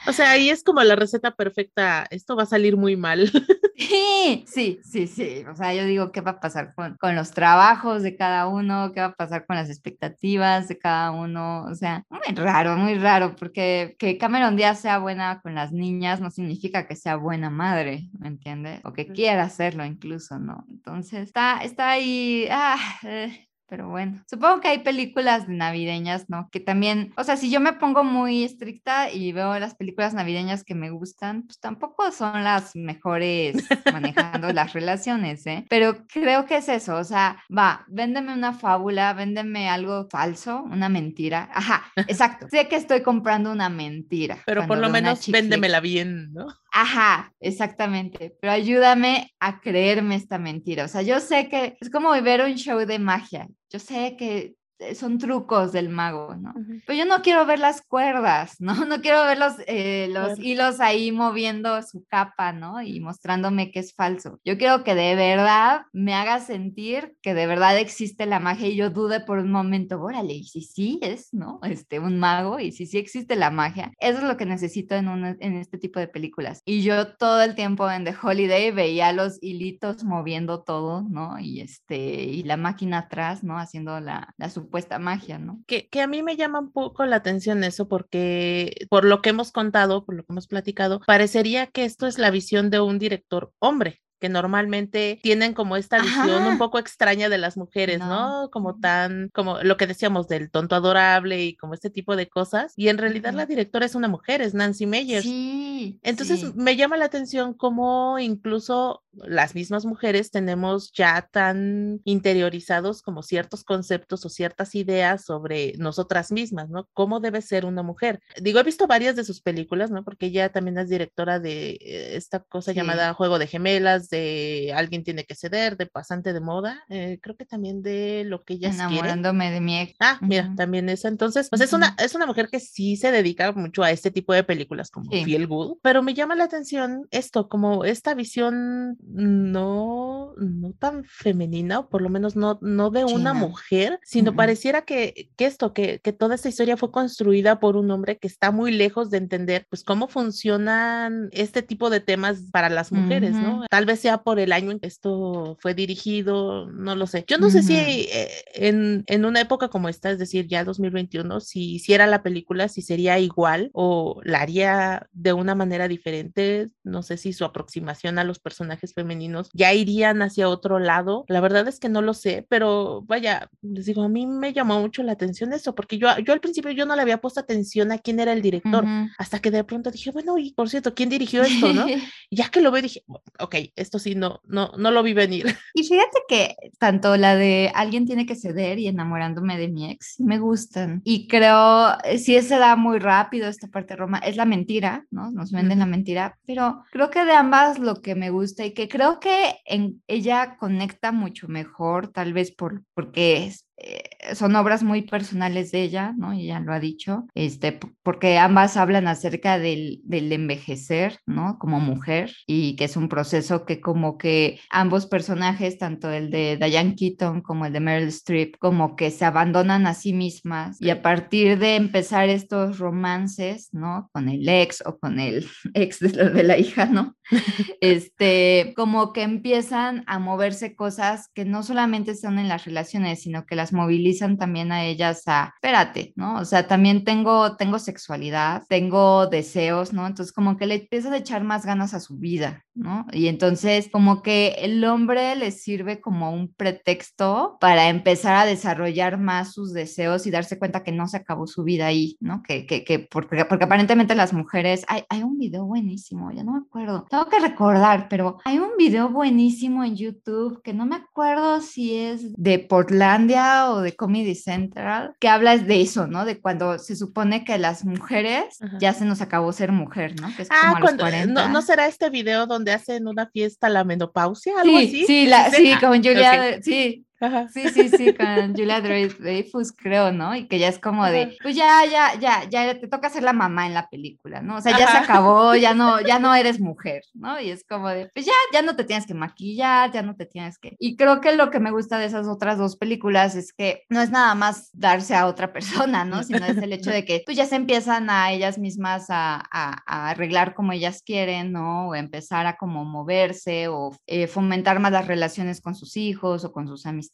O sea, ahí es como la receta perfecta, esto va a salir muy mal. Sí, sí, sí, sí. O sea, yo digo, ¿qué va a pasar con, con los trabajos de cada uno? ¿Qué va a pasar con las expectativas de cada uno? O sea, muy raro, muy raro, porque que Cameron Díaz sea buena con las niñas no significa que sea buena madre, ¿me entiendes? O que quiera hacerlo incluso, ¿no? Entonces, está, está ahí, ah, eh, pero bueno, supongo que hay películas navideñas, ¿no? Que también, o sea, si yo me pongo muy estricta y veo las películas navideñas que me gustan, pues tampoco son las mejores manejando las relaciones, ¿eh? Pero creo que es eso, o sea, va, véndeme una fábula, véndeme algo falso, una mentira. Ajá, exacto. sé que estoy comprando una mentira. Pero por lo menos véndemela bien, ¿no? Ajá, exactamente. Pero ayúdame a creerme esta mentira. O sea, yo sé que es como ver un show de magia. Yo sé que son trucos del mago, ¿no? Pero yo no quiero ver las cuerdas, ¿no? No quiero ver los, eh, los hilos ahí moviendo su capa, ¿no? Y mostrándome que es falso. Yo quiero que de verdad me haga sentir que de verdad existe la magia y yo dude por un momento, órale, y si sí es, ¿no? Este, un mago, y si sí existe la magia. Eso es lo que necesito en, en este tipo de películas. Y yo todo el tiempo en The Holiday veía los hilitos moviendo todo, ¿no? Y este, y la máquina atrás, ¿no? Haciendo la, la supuesta magia, ¿no? Que, que a mí me llama un poco la atención eso porque por lo que hemos contado, por lo que hemos platicado, parecería que esto es la visión de un director hombre que normalmente tienen como esta visión un poco extraña de las mujeres, ¿no? Como tan, como lo que decíamos del tonto adorable y como este tipo de cosas. Y en realidad la directora es una mujer, es Nancy Meyers. Sí. Entonces me llama la atención cómo incluso las mismas mujeres tenemos ya tan interiorizados como ciertos conceptos o ciertas ideas sobre nosotras mismas, ¿no? ¿Cómo debe ser una mujer? Digo, he visto varias de sus películas, ¿no? Porque ella también es directora de eh, esta cosa llamada Juego de Gemelas, de Alguien tiene que ceder, de Pasante de Moda, eh, creo que también de lo que ella Enamorándome de mi ex. Ah, mira, también esa. Entonces, pues es una, es una mujer que sí se dedica mucho a este tipo de películas como Feel Good, pero me llama la atención esto, como esta visión no, no tan femenina, o por lo menos no, no de una mujer, sino pareciera que, que esto, que, que toda esta historia fue construida por un hombre que está muy lejos de entender, pues, cómo funcionan este tipo de temas para las mujeres, ¿no? Tal vez sea por el año en que esto fue dirigido, no lo sé. Yo no sé si eh, en, en, una época como esta, es decir, ya 2021, si hiciera la película, si sería igual o la haría de una manera diferente, no sé si su aproximación a los personajes femeninos ya irían hacia otro lado. La verdad es que no lo sé, pero vaya, les digo, a mí me llamó mucho la atención eso, porque yo, yo al principio yo no le había puesto atención a quién era el director, hasta que de pronto dije, bueno, y por cierto, ¿quién dirigió esto, no? ya que lo veo, dije, ok, esto sí, no, no, no lo vi venir. Y fíjate que tanto la de Alguien tiene que ceder y enamorándome de mi ex me gustan. Y creo, eh, sí se da muy rápido esta parte Roma, es la mentira, ¿no? Nos venden la mentira, pero creo que de ambas lo que me gusta y que creo que en ella conecta mucho mejor, tal vez por, porque es, eh, son obras muy personales de ella, ¿no? Ella lo ha dicho, este, porque ambas hablan acerca del, del, envejecer, ¿no? Como mujer, y que es un proceso que como que ambos personajes, tanto el de Diane Keaton como el de Meryl Streep, como que se abandonan a sí mismas y a partir de empezar estos romances, ¿no? Con el ex o con el ex de, de la hija, ¿no? este, como que empiezan a moverse cosas que no solamente son en las relaciones, sino que las moviliza sensibilizan también a ellas a, espérate, ¿no? O sea, también tengo, tengo sexualidad, tengo deseos, ¿no? Entonces como que le empiezas a echar más ganas a su vida, ¿no? Y entonces como que el hombre le sirve como un pretexto para empezar a desarrollar más sus deseos y darse cuenta que no se acabó su vida ahí, ¿no? Que, que, que porque, porque aparentemente las mujeres, hay, hay un video buenísimo, ya no me acuerdo, tengo que recordar, pero hay un video buenísimo en YouTube que no me acuerdo si es de Portlandia o de Comedy Central, que habla de eso, ¿no? De cuando se supone que las mujeres ya se nos acabó ser mujer, ¿no? Que es ah, como a los 40. ¿no, será este video donde hacen una fiesta la menopausia? ¿Algo sí, así? Sí, la, sí, con Julia, sí, Sí, sí, sí, con Julia Dreyfus, creo, ¿no? Y que ya es como de, pues ya, ya, ya, ya te toca ser la mamá en la película, ¿no? O sea, ya se acabó, ya no, ya no eres mujer, ¿no? Y es como de, pues ya, ya no te tienes que maquillar, ya no te tienes que. Y creo que lo que me gusta de esas otras dos películas es que no es nada más darse a otra persona, ¿no? Sino es el hecho de que, pues ya se empiezan a ellas mismas a, a, arreglar como ellas quieren, ¿no? O empezar a como moverse o eh, fomentar más las relaciones con sus hijos o con sus amistades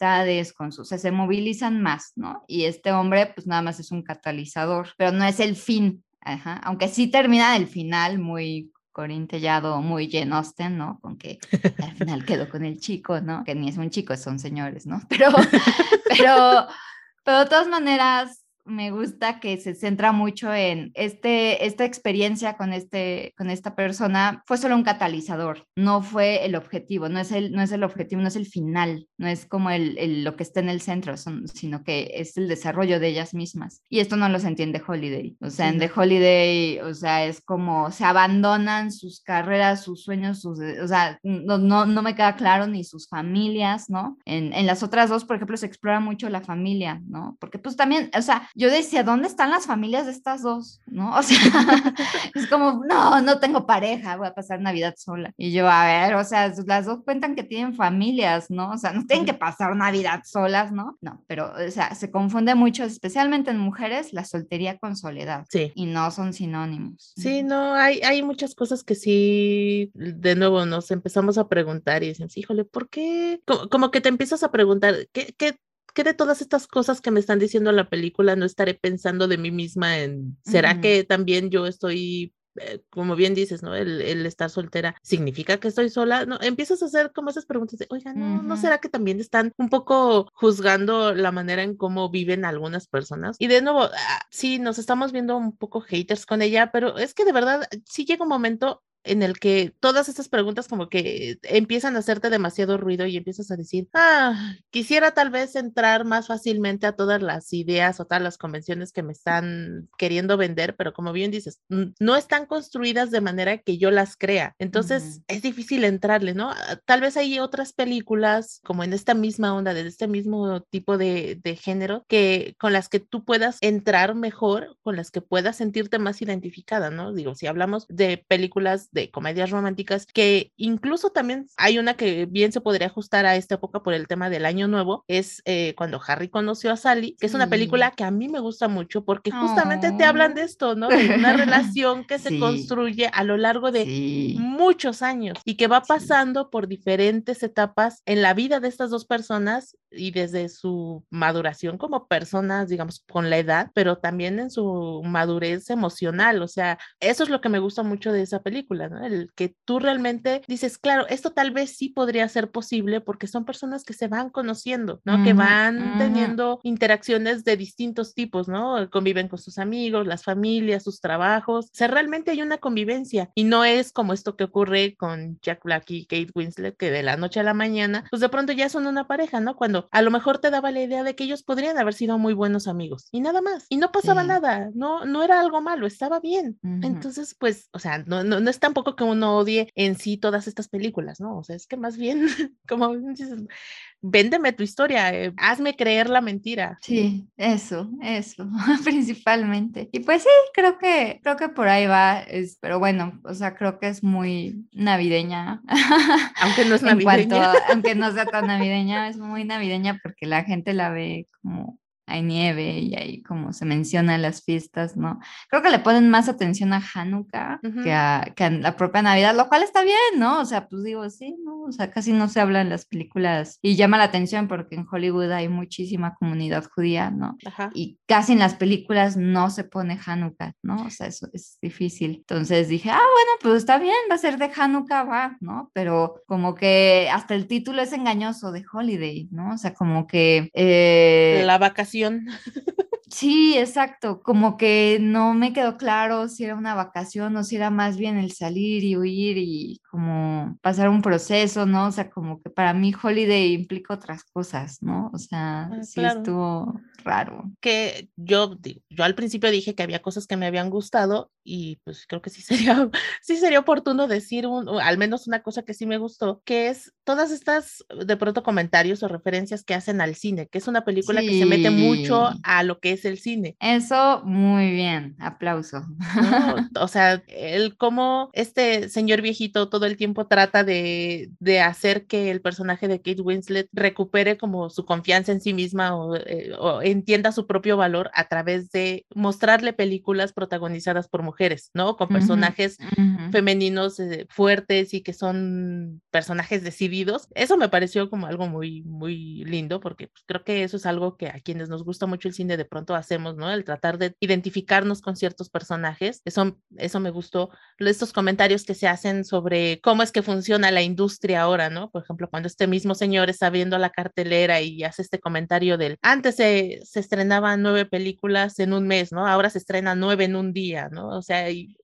con sus, se movilizan más, ¿no? Y este hombre pues nada más es un catalizador, pero no es el fin, aunque sí termina el final muy corintellado, muy Jane ¿no? Con que al final quedó con el chico, ¿no? Que ni es un chico, son señores, ¿no? Pero, pero, pero de todas maneras, me gusta que se centra mucho en este, esta experiencia con, este, con esta persona fue solo un catalizador, no fue el objetivo, no es el, no es el objetivo, no es el final, no es como el, lo que está en el centro, sino que es el desarrollo de ellas mismas. Y esto no lo se entiende Holiday. O sea, en The Holiday, o sea, es como se abandonan sus carreras, sus sueños, sus, o sea, no, no, no me queda claro ni sus familias, ¿no? En, en las otras dos, por ejemplo, se explora mucho la familia, ¿no? Porque pues también, o sea, yo decía, ¿dónde están las familias de estas dos? ¿No? O sea, es como, no, no tengo pareja, voy a pasar Navidad sola. Y yo, a ver, o sea, las dos cuentan que tienen familias, ¿no? O sea, no tienen que pasar Navidad solas, ¿no? No, pero, o sea, se confunde mucho, especialmente en mujeres, la soltería con soledad. Sí. Y no son sinónimos. Sí, no, hay, hay muchas cosas que sí, de nuevo, nos empezamos a preguntar y decimos, híjole, ¿por qué? Como, como que te empiezas a preguntar, ¿qué, qué ¿qué de todas estas cosas que me están diciendo en la película no estaré pensando de mí misma en, ¿será que también yo estoy eh, como bien dices, ¿no? El, estar soltera significa que estoy sola, ¿no? Empiezas a hacer como esas preguntas de, oiga, ¿no, ¿no será que también están un poco juzgando la manera en cómo viven algunas personas? Y de nuevo, ah, sí, nos estamos viendo un poco haters con ella, pero es que de verdad sí llega un momento en el que todas estas preguntas como que empiezan a hacerte demasiado ruido y empiezas a decir, ah, quisiera tal vez entrar más fácilmente a todas las ideas o todas las convenciones que me están queriendo vender, pero como bien dices, no están construidas de manera que yo las crea. Entonces es difícil entrarle, ¿no? Ah, tal vez hay otras películas como en esta misma onda, de este mismo tipo de, de género, que con las que tú puedas entrar mejor, con las que puedas sentirte más identificada, ¿no? Digo, si hablamos de películas de comedias románticas, que incluso también hay una que bien se podría ajustar a esta época por el tema del año nuevo, es eh, cuando Harry conoció a Sally, que es una película que a mí me gusta mucho porque justamente te hablan de esto, ¿no? De una relación que se construye a lo largo de muchos años y que va pasando por diferentes etapas en la vida de estas dos personas y desde su maduración como personas, digamos, con la edad, pero también en su madurez emocional. O sea, eso es lo que me gusta mucho de esa película, ¿no? El que tú realmente dices, claro, esto tal vez sí podría ser posible porque son personas que se van conociendo, ¿no? que van teniendo interacciones de distintos tipos, ¿no? Conviven con sus amigos, las familias, sus trabajos. O sea, realmente hay una convivencia y no es como esto que ocurre con Jack Black y Kate Winslet, que de la noche a la mañana, pues de pronto ya son una pareja, ¿no? Cuando a lo mejor te daba la idea de que ellos podrían haber sido muy buenos amigos y nada más. Y no pasaba nada, no, no era algo malo, estaba bien. Entonces, pues, o sea, no, no, no es tampoco que uno odie en sí todas estas películas, ¿no? O sea, es que más bien, como dices, véndeme tu historia, eh, hazme creer la mentira. Sí, eso, eso, principalmente. Y pues sí, creo que, creo que por ahí va, es, pero bueno, o sea, creo que es muy navideña. Aunque no es navideña. aunque no sea tan navideña, es muy navideña porque la gente la ve como hay nieve y ahí como se menciona en las fiestas, ¿no? Creo que le ponen más atención a Hanukkah que, a, que, a, la propia Navidad, lo cual está bien, ¿no? O sea, pues digo, sí, ¿no? O sea, casi no se habla en las películas y llama la atención porque en Hollywood hay muchísima comunidad judía, ¿no? Ajá. Y casi en las películas no se pone Hanukkah, ¿no? O sea, eso es difícil. Entonces dije, ah, bueno, pues está bien, va a ser de Hanukkah, va, ¿no? Pero como que hasta el título es engañoso de Holiday, ¿no? O sea, como que... Eh... La vacación. Sí, exacto. Como que no me quedó claro si era una vacación o si era más bien el salir y huir y como pasar un proceso, ¿no? O sea, como que para mí holiday implica otras cosas, ¿no? O sea, ah, sí estuvo raro. Que yo, yo al principio dije que había cosas que me habían gustado y pues creo que sí sería, sí sería oportuno decir un, al menos una cosa que sí me gustó, que es todas estas de pronto comentarios o referencias que hacen al cine, que es una película que se mete mucho a lo que es el cine. Eso, muy bien, aplauso. O sea, el cómo este señor viejito todo el tiempo trata de, de, hacer que el personaje de Kate Winslet recupere como su confianza en sí misma o, eh, o entienda su propio valor a través de mostrarle películas protagonizadas por mujeres, ¿no? Con personajes femeninos eh, fuertes y que son personajes decididos. Eso me pareció como algo muy, muy lindo porque pues, creo que eso es algo que a quienes nos gusta mucho el cine de pronto hacemos, ¿no? El tratar de identificarnos con ciertos personajes. Eso, eso me gustó. Estos comentarios que se hacen sobre cómo es que funciona la industria ahora, ¿no? Por ejemplo, cuando este mismo señor está viendo la cartelera y hace este comentario del, antes se, se estrenaban nueve películas en un mes, ¿no? Ahora se estrenan nueve en un día, ¿no? O sea,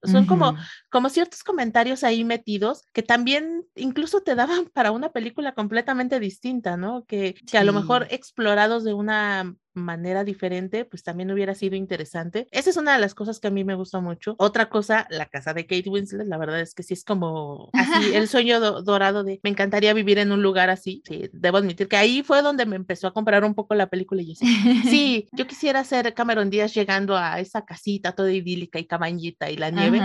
son como, como ciertos comentarios ahí metidos que también incluso te daban para una película completamente distinta, ¿no? Que, que a lo mejor explorados de una manera diferente, pues también hubiera sido interesante. Esa es una de las cosas que a mí me gusta mucho. Otra cosa, la casa de Kate Winslet, la verdad es que sí es como así, el sueño dorado de me encantaría vivir en un lugar así. Sí, debo admitir que ahí fue donde me empezó a comprar un poco la película y yo sí, sí, yo quisiera ser Cameron Díaz llegando a esa casita toda idílica y cabañita y la nieve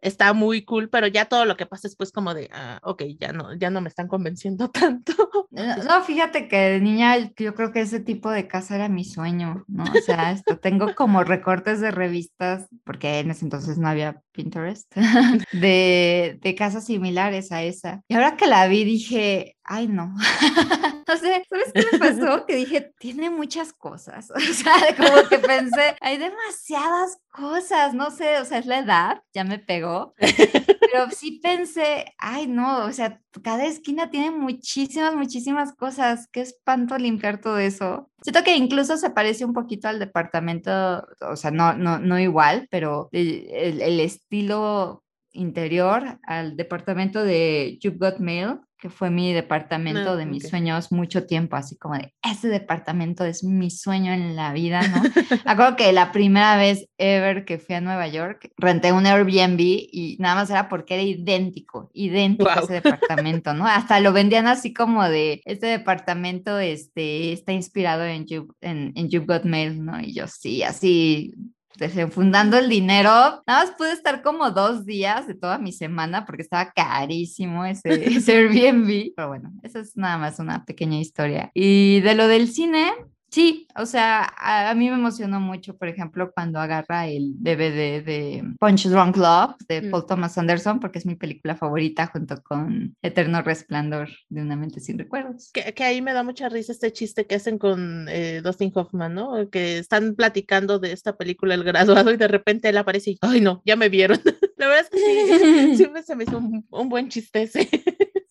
está muy cool, pero ya todo lo que pasa es pues como de, ah, ok, ya no, ya no me están convenciendo tanto. No, fíjate que de niña yo creo que ese tipo de casa era mi sueño, ¿no? O sea, esto, tengo como recortes de revistas, porque en ese entonces no había Pinterest, de, de casas similares a esa. Y ahora que la vi dije, ay no. no sé, ¿sabes qué me pasó? Que dije, tiene muchas cosas. O sea, como que pensé, hay demasiadas cosas, no sé, o sea, es la edad, ya me pegó. Pero sí pensé, ay no, o sea, cada esquina tiene muchísimas, muchísimas cosas. Qué espanto limpiar todo eso. Siento que incluso se parece un poquito al departamento, o sea, no, no, no igual, pero el, estilo interior al departamento de You've Got Mail que fue mi departamento ah, de mis sueños mucho tiempo, así como de, ese departamento es mi sueño en la vida, ¿no? Acuerdo que la primera vez ever que fui a Nueva York, renté un Airbnb y nada más era porque era idéntico, idéntico ese departamento, ¿no? Hasta lo vendían así como de, este departamento este, está inspirado en, you, en, en You've Got Mail, ¿no? Y yo sí, así desenfundando el dinero. Nada más pude estar como dos días de toda mi semana porque estaba carísimo ese, ese Airbnb. Pero bueno, esa es nada más una pequeña historia. Y de lo del cine, Sí, o sea, a, mí me emocionó mucho, por ejemplo, cuando agarra el DVD de Punch Drunk Love de mm. Paul Thomas Anderson, porque es mi película favorita junto con Eterno Resplandor de una mente sin recuerdos. Que, ahí me da mucha risa este chiste que hacen con eh, Dustin Hoffman, ¿no? Que están platicando de esta película El Graduado y de repente él aparece y, ay no, ya me vieron. La verdad es que sí, siempre se me hizo un, un buen chiste ese.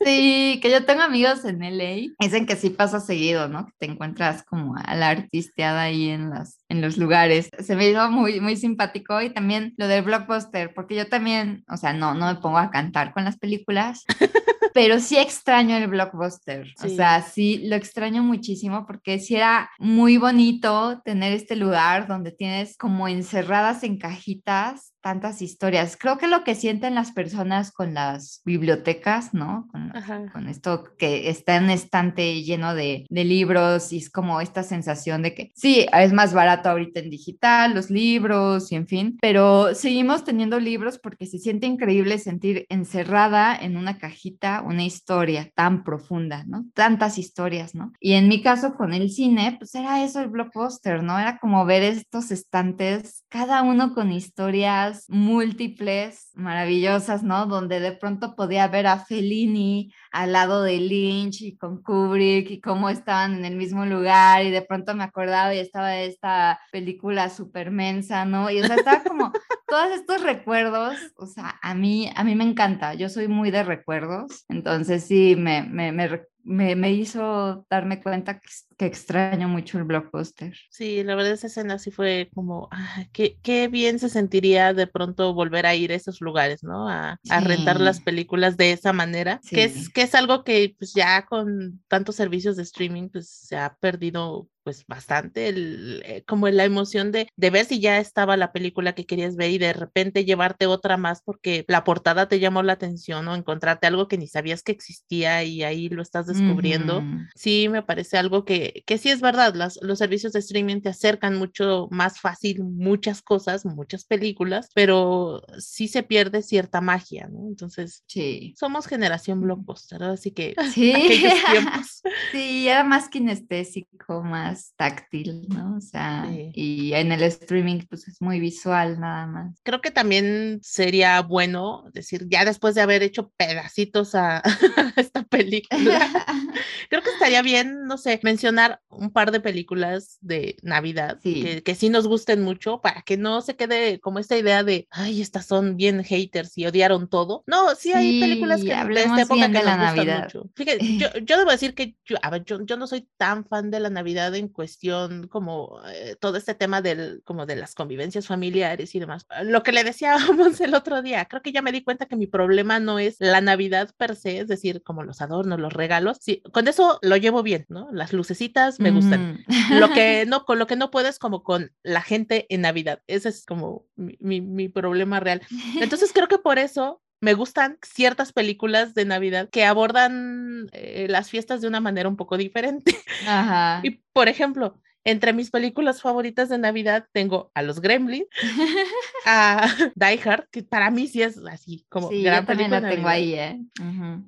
Sí, que yo tengo amigos en LA. Dicen que sí pasa seguido, ¿no? Que te encuentras como a la artisteada ahí en, las, en los lugares. Se me hizo muy, muy simpático y también lo del blockbuster, porque yo también, o sea, no, no me pongo a cantar con las películas, pero sí extraño el blockbuster. O sea, sí lo extraño muchísimo porque sí era muy bonito tener este lugar donde tienes como encerradas en cajitas tantas historias. Creo que lo que sienten las personas con las bibliotecas, ¿no? Con, con esto que está en estante lleno de, de, libros y es como esta sensación de que sí, es más barato ahorita en digital, los libros y en fin, pero seguimos teniendo libros porque se siente increíble sentir encerrada en una cajita una historia tan profunda, ¿no? Tantas historias, ¿no? Y en mi caso con el cine, pues era eso el blockbuster, ¿no? Era como ver estos estantes, cada uno con historias múltiples, maravillosas, ¿no? Donde de pronto podía ver a Fellini al lado de Lynch y con Kubrick y cómo estaban en el mismo lugar y de pronto me acordaba y estaba esta película súper mensa, ¿no? Y o sea, estaba como todos estos recuerdos, o sea, a mí, a mí me encanta, yo soy muy de recuerdos, entonces sí, me, me, me, me hizo darme cuenta que, que, extraño mucho el blockbuster. Sí, la verdad esa escena sí fue como, ah, qué, qué, bien se sentiría de pronto volver a ir a esos lugares, ¿no? A, a rentar las películas de esa manera, que, es, que es algo que pues ya con tantos servicios de streaming pues se ha perdido pues bastante, el, eh, como la emoción de, de, ver si ya estaba la película que querías ver y de repente llevarte otra más porque la portada te llamó la atención o encontrarte algo que ni sabías que existía y ahí lo estás descubriendo. Sí, me parece algo que, que sí es verdad, las, los servicios de streaming te acercan mucho más fácil muchas cosas, muchas películas, pero sí se pierde cierta magia, ¿no? Entonces, sí. somos generación blockbuster, así que sí. sí, era más kinestésico, más táctil, ¿no? O sea, y en el streaming pues es muy visual nada más. Creo que también sería bueno decir, ya después de haber hecho pedacitos a, esta película, creo que estaría bien, no sé, mencionar un par de películas de Navidad Que, que sí nos gusten mucho para que no se quede como esta idea de, ay, estas son bien haters y odiaron todo. No, sí, hay películas que de esta época que nos gustan mucho. Fíjate, yo, yo, debo decir que yo, a ver, yo, yo no soy tan fan de la Navidad en cuestión como eh, todo este tema del, como de las convivencias familiares y demás. Lo que le decíamos el otro día, creo que ya me di cuenta que mi problema no es la Navidad per se, es decir, como los adornos, los regalos. Sí, con eso lo llevo bien, ¿no? Las lucecitas me gustan. Lo que no, con lo que no puedo es como con la gente en Navidad. Ese es como mi, mi, mi problema real. Entonces creo que por eso me gustan ciertas películas de Navidad que abordan eh, las fiestas de una manera un poco diferente. Ajá. Y por ejemplo, entre mis películas favoritas de Navidad tengo a los Gremlins, a Die Hard, que para mí sí es así como sí, gran yo película. La tengo ahí, ¿eh?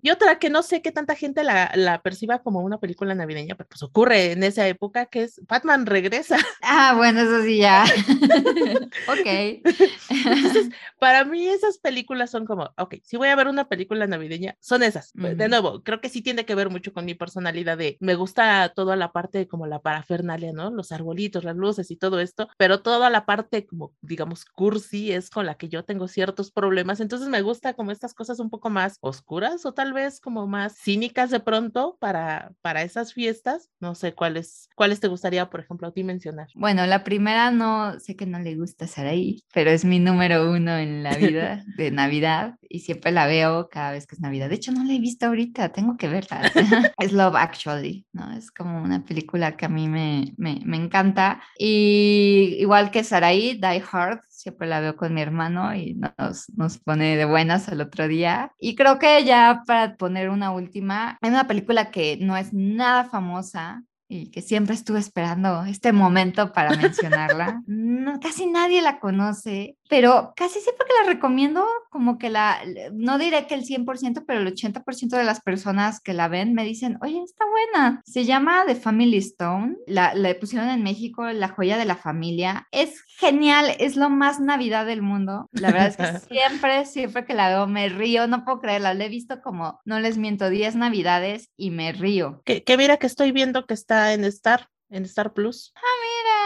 Y otra que no sé qué tanta gente la, la, perciba como una película navideña, pero pues ocurre en esa época que es Batman regresa. Ah, bueno, eso sí ya. ok. Entonces, para mí esas películas son como, ok, si voy a ver una película navideña, son esas. De nuevo, creo que sí tiene que ver mucho con mi personalidad de, me gusta toda la parte de como la parafernalia, ¿no? Los arbolitos, las luces y todo esto, pero toda la parte como, digamos, cursi es con la que yo tengo ciertos problemas, entonces me gusta como estas cosas un poco más oscuras o tal vez como más cínicas de pronto para, para esas fiestas. No sé cuáles, cuáles te gustaría, por ejemplo, a ti mencionar. Bueno, la primera no, sé que no le gusta ahí pero es mi número uno en la vida de Navidad y siempre la veo cada vez que es Navidad. De hecho, no la he visto ahorita, tengo que verla. es Love Actually, ¿no? Es como una película que a mí me, me, me, encanta. Y igual que Saraí, Die Hard, siempre la veo con mi hermano y nos, nos pone de buenas el otro día. Y creo que ya para poner una última, hay una película que no es nada famosa, y que siempre estuve esperando este momento para mencionarla. No, casi nadie la conoce, pero casi siempre que la recomiendo, como que la, no diré que el 100%, pero el 80% de las personas que la ven me dicen, oye, está buena. Se llama The Family Stone, la, la pusieron en México, La joya de la familia. Es genial, es lo más Navidad del mundo. La verdad es que siempre, siempre que la veo me río, no puedo creerla. La he visto como, no les miento, 10 Navidades y me río. Que, que mira que estoy viendo que está en Star, en Star Plus. Ah, mira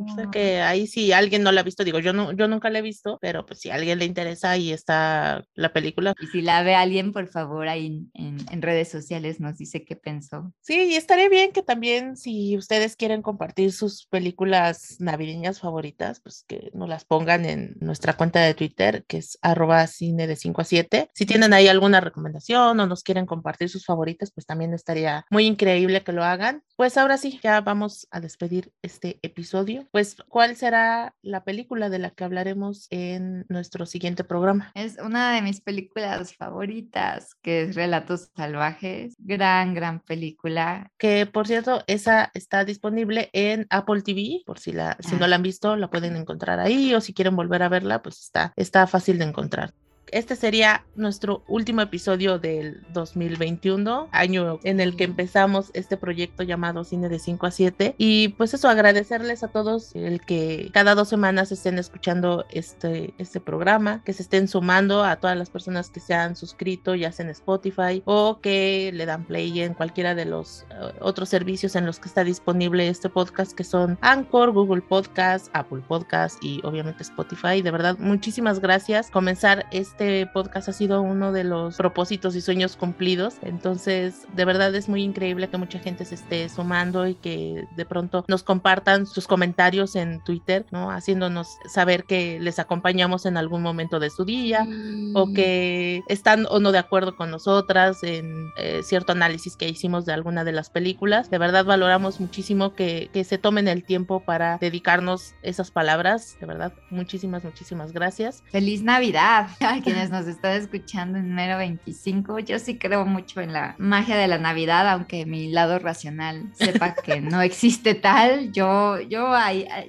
o sea que ahí si alguien no la ha visto, digo, yo no, yo nunca la he visto, pero pues si a alguien le interesa ahí está la película. Y si la ve alguien, por favor, ahí en, en, redes sociales nos dice qué pensó. Sí, y estaría bien que también si ustedes quieren compartir sus películas navideñas favoritas, pues que nos las pongan en nuestra cuenta de Twitter, que es arroba cine de 5 a 7. Si tienen ahí alguna recomendación o nos quieren compartir sus favoritas, pues también estaría muy increíble que lo hagan. Pues ahora sí, ya vamos a despedir este episodio pues, ¿cuál será la película de la que hablaremos en nuestro siguiente programa? Es una de mis películas favoritas, que es Relatos Salvajes. Gran, gran película. Que, por cierto, esa está disponible en Apple TV, por si, la, si no ah. la han visto, la pueden encontrar ahí, o si quieren volver a verla, pues está, está fácil de encontrar este sería nuestro último episodio del 2021, año en el que empezamos este proyecto llamado Cine de 5 a 7. Y pues eso, agradecerles a todos el que cada dos semanas estén escuchando este, este programa, que se estén sumando a todas las personas que se han suscrito, ya sea en Spotify o que le dan play en cualquiera de los eh, otros servicios en los que está disponible este podcast, que son Anchor, Google Podcast, Apple Podcast y obviamente Spotify. De verdad, muchísimas gracias. Comenzar este este podcast ha sido uno de los propósitos y sueños cumplidos. Entonces, de verdad es muy increíble que mucha gente se esté sumando y que de pronto nos compartan sus comentarios en Twitter, ¿no? Haciéndonos saber que les acompañamos en algún momento de su día o mm. que están o no de acuerdo con nosotras en eh, cierto análisis que hicimos de alguna de las películas. De verdad valoramos muchísimo que, que se tomen el tiempo para dedicarnos esas palabras. De verdad, muchísimas, muchísimas gracias. Feliz Navidad. quienes nos están escuchando en mero 25, yo sí creo mucho en la magia de la Navidad, aunque mi lado racional sepa que no existe tal. Yo, yo,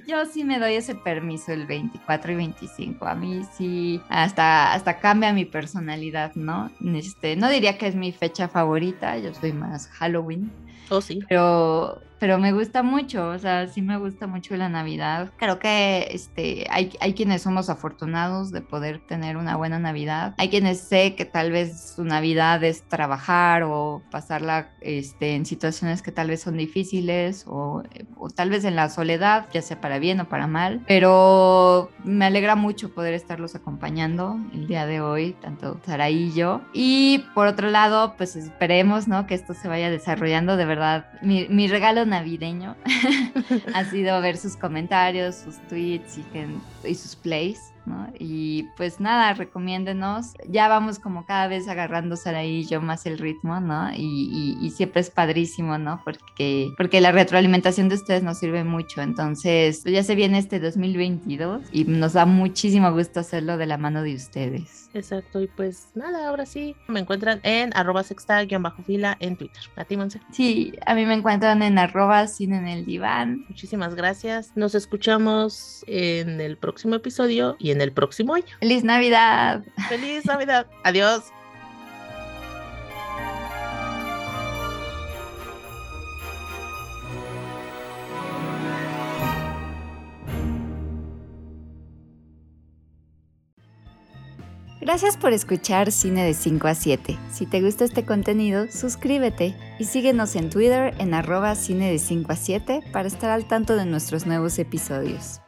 yo sí me doy ese permiso el 24 y 25. A mí sí, hasta, hasta cambia mi personalidad, ¿no? Este, no diría que es mi fecha favorita, yo soy más Halloween. Oh, sí. Pero pero me gusta mucho, o sea, sí me gusta mucho la Navidad. Creo que este, hay, hay quienes somos afortunados de poder tener una buena Navidad. Hay quienes sé que tal vez su Navidad es trabajar o pasarla este, en situaciones que tal vez son difíciles o, o tal vez en la soledad, ya sea para bien o para mal. Pero me alegra mucho poder estarlos acompañando el día de hoy, tanto Saraí y yo. Y por otro lado, pues esperemos, ¿no? Que esto se vaya desarrollando de verdad. Mi, mi regalo navideño ha sido ver sus comentarios, sus tweets y, y sus plays. Y pues nada, recomiéndenos. Ya vamos como cada vez agarrando Saraí y yo más el ritmo, ¿no? Y, siempre es padrísimo, ¿no? Porque, porque la retroalimentación de ustedes nos sirve mucho. Entonces, pues, ya se viene este 2022 y nos da muchísimo gusto hacerlo de la mano de ustedes. Exacto, y pues nada, ahora sí, me encuentran en arroba sexta-fila en Twitter. A ti, Monse. Sí, a mí me encuentran en arroba sin en el diván. Muchísimas gracias. Nos escuchamos en el próximo episodio y en el próximo año. ¡Feliz Navidad! ¡Feliz Navidad! Adiós. Gracias por escuchar Cine de 5 a 7. Si te gusta este contenido, suscríbete y síguenos en Twitter en arroba cine de 5 a 7 para estar al tanto de nuestros nuevos episodios.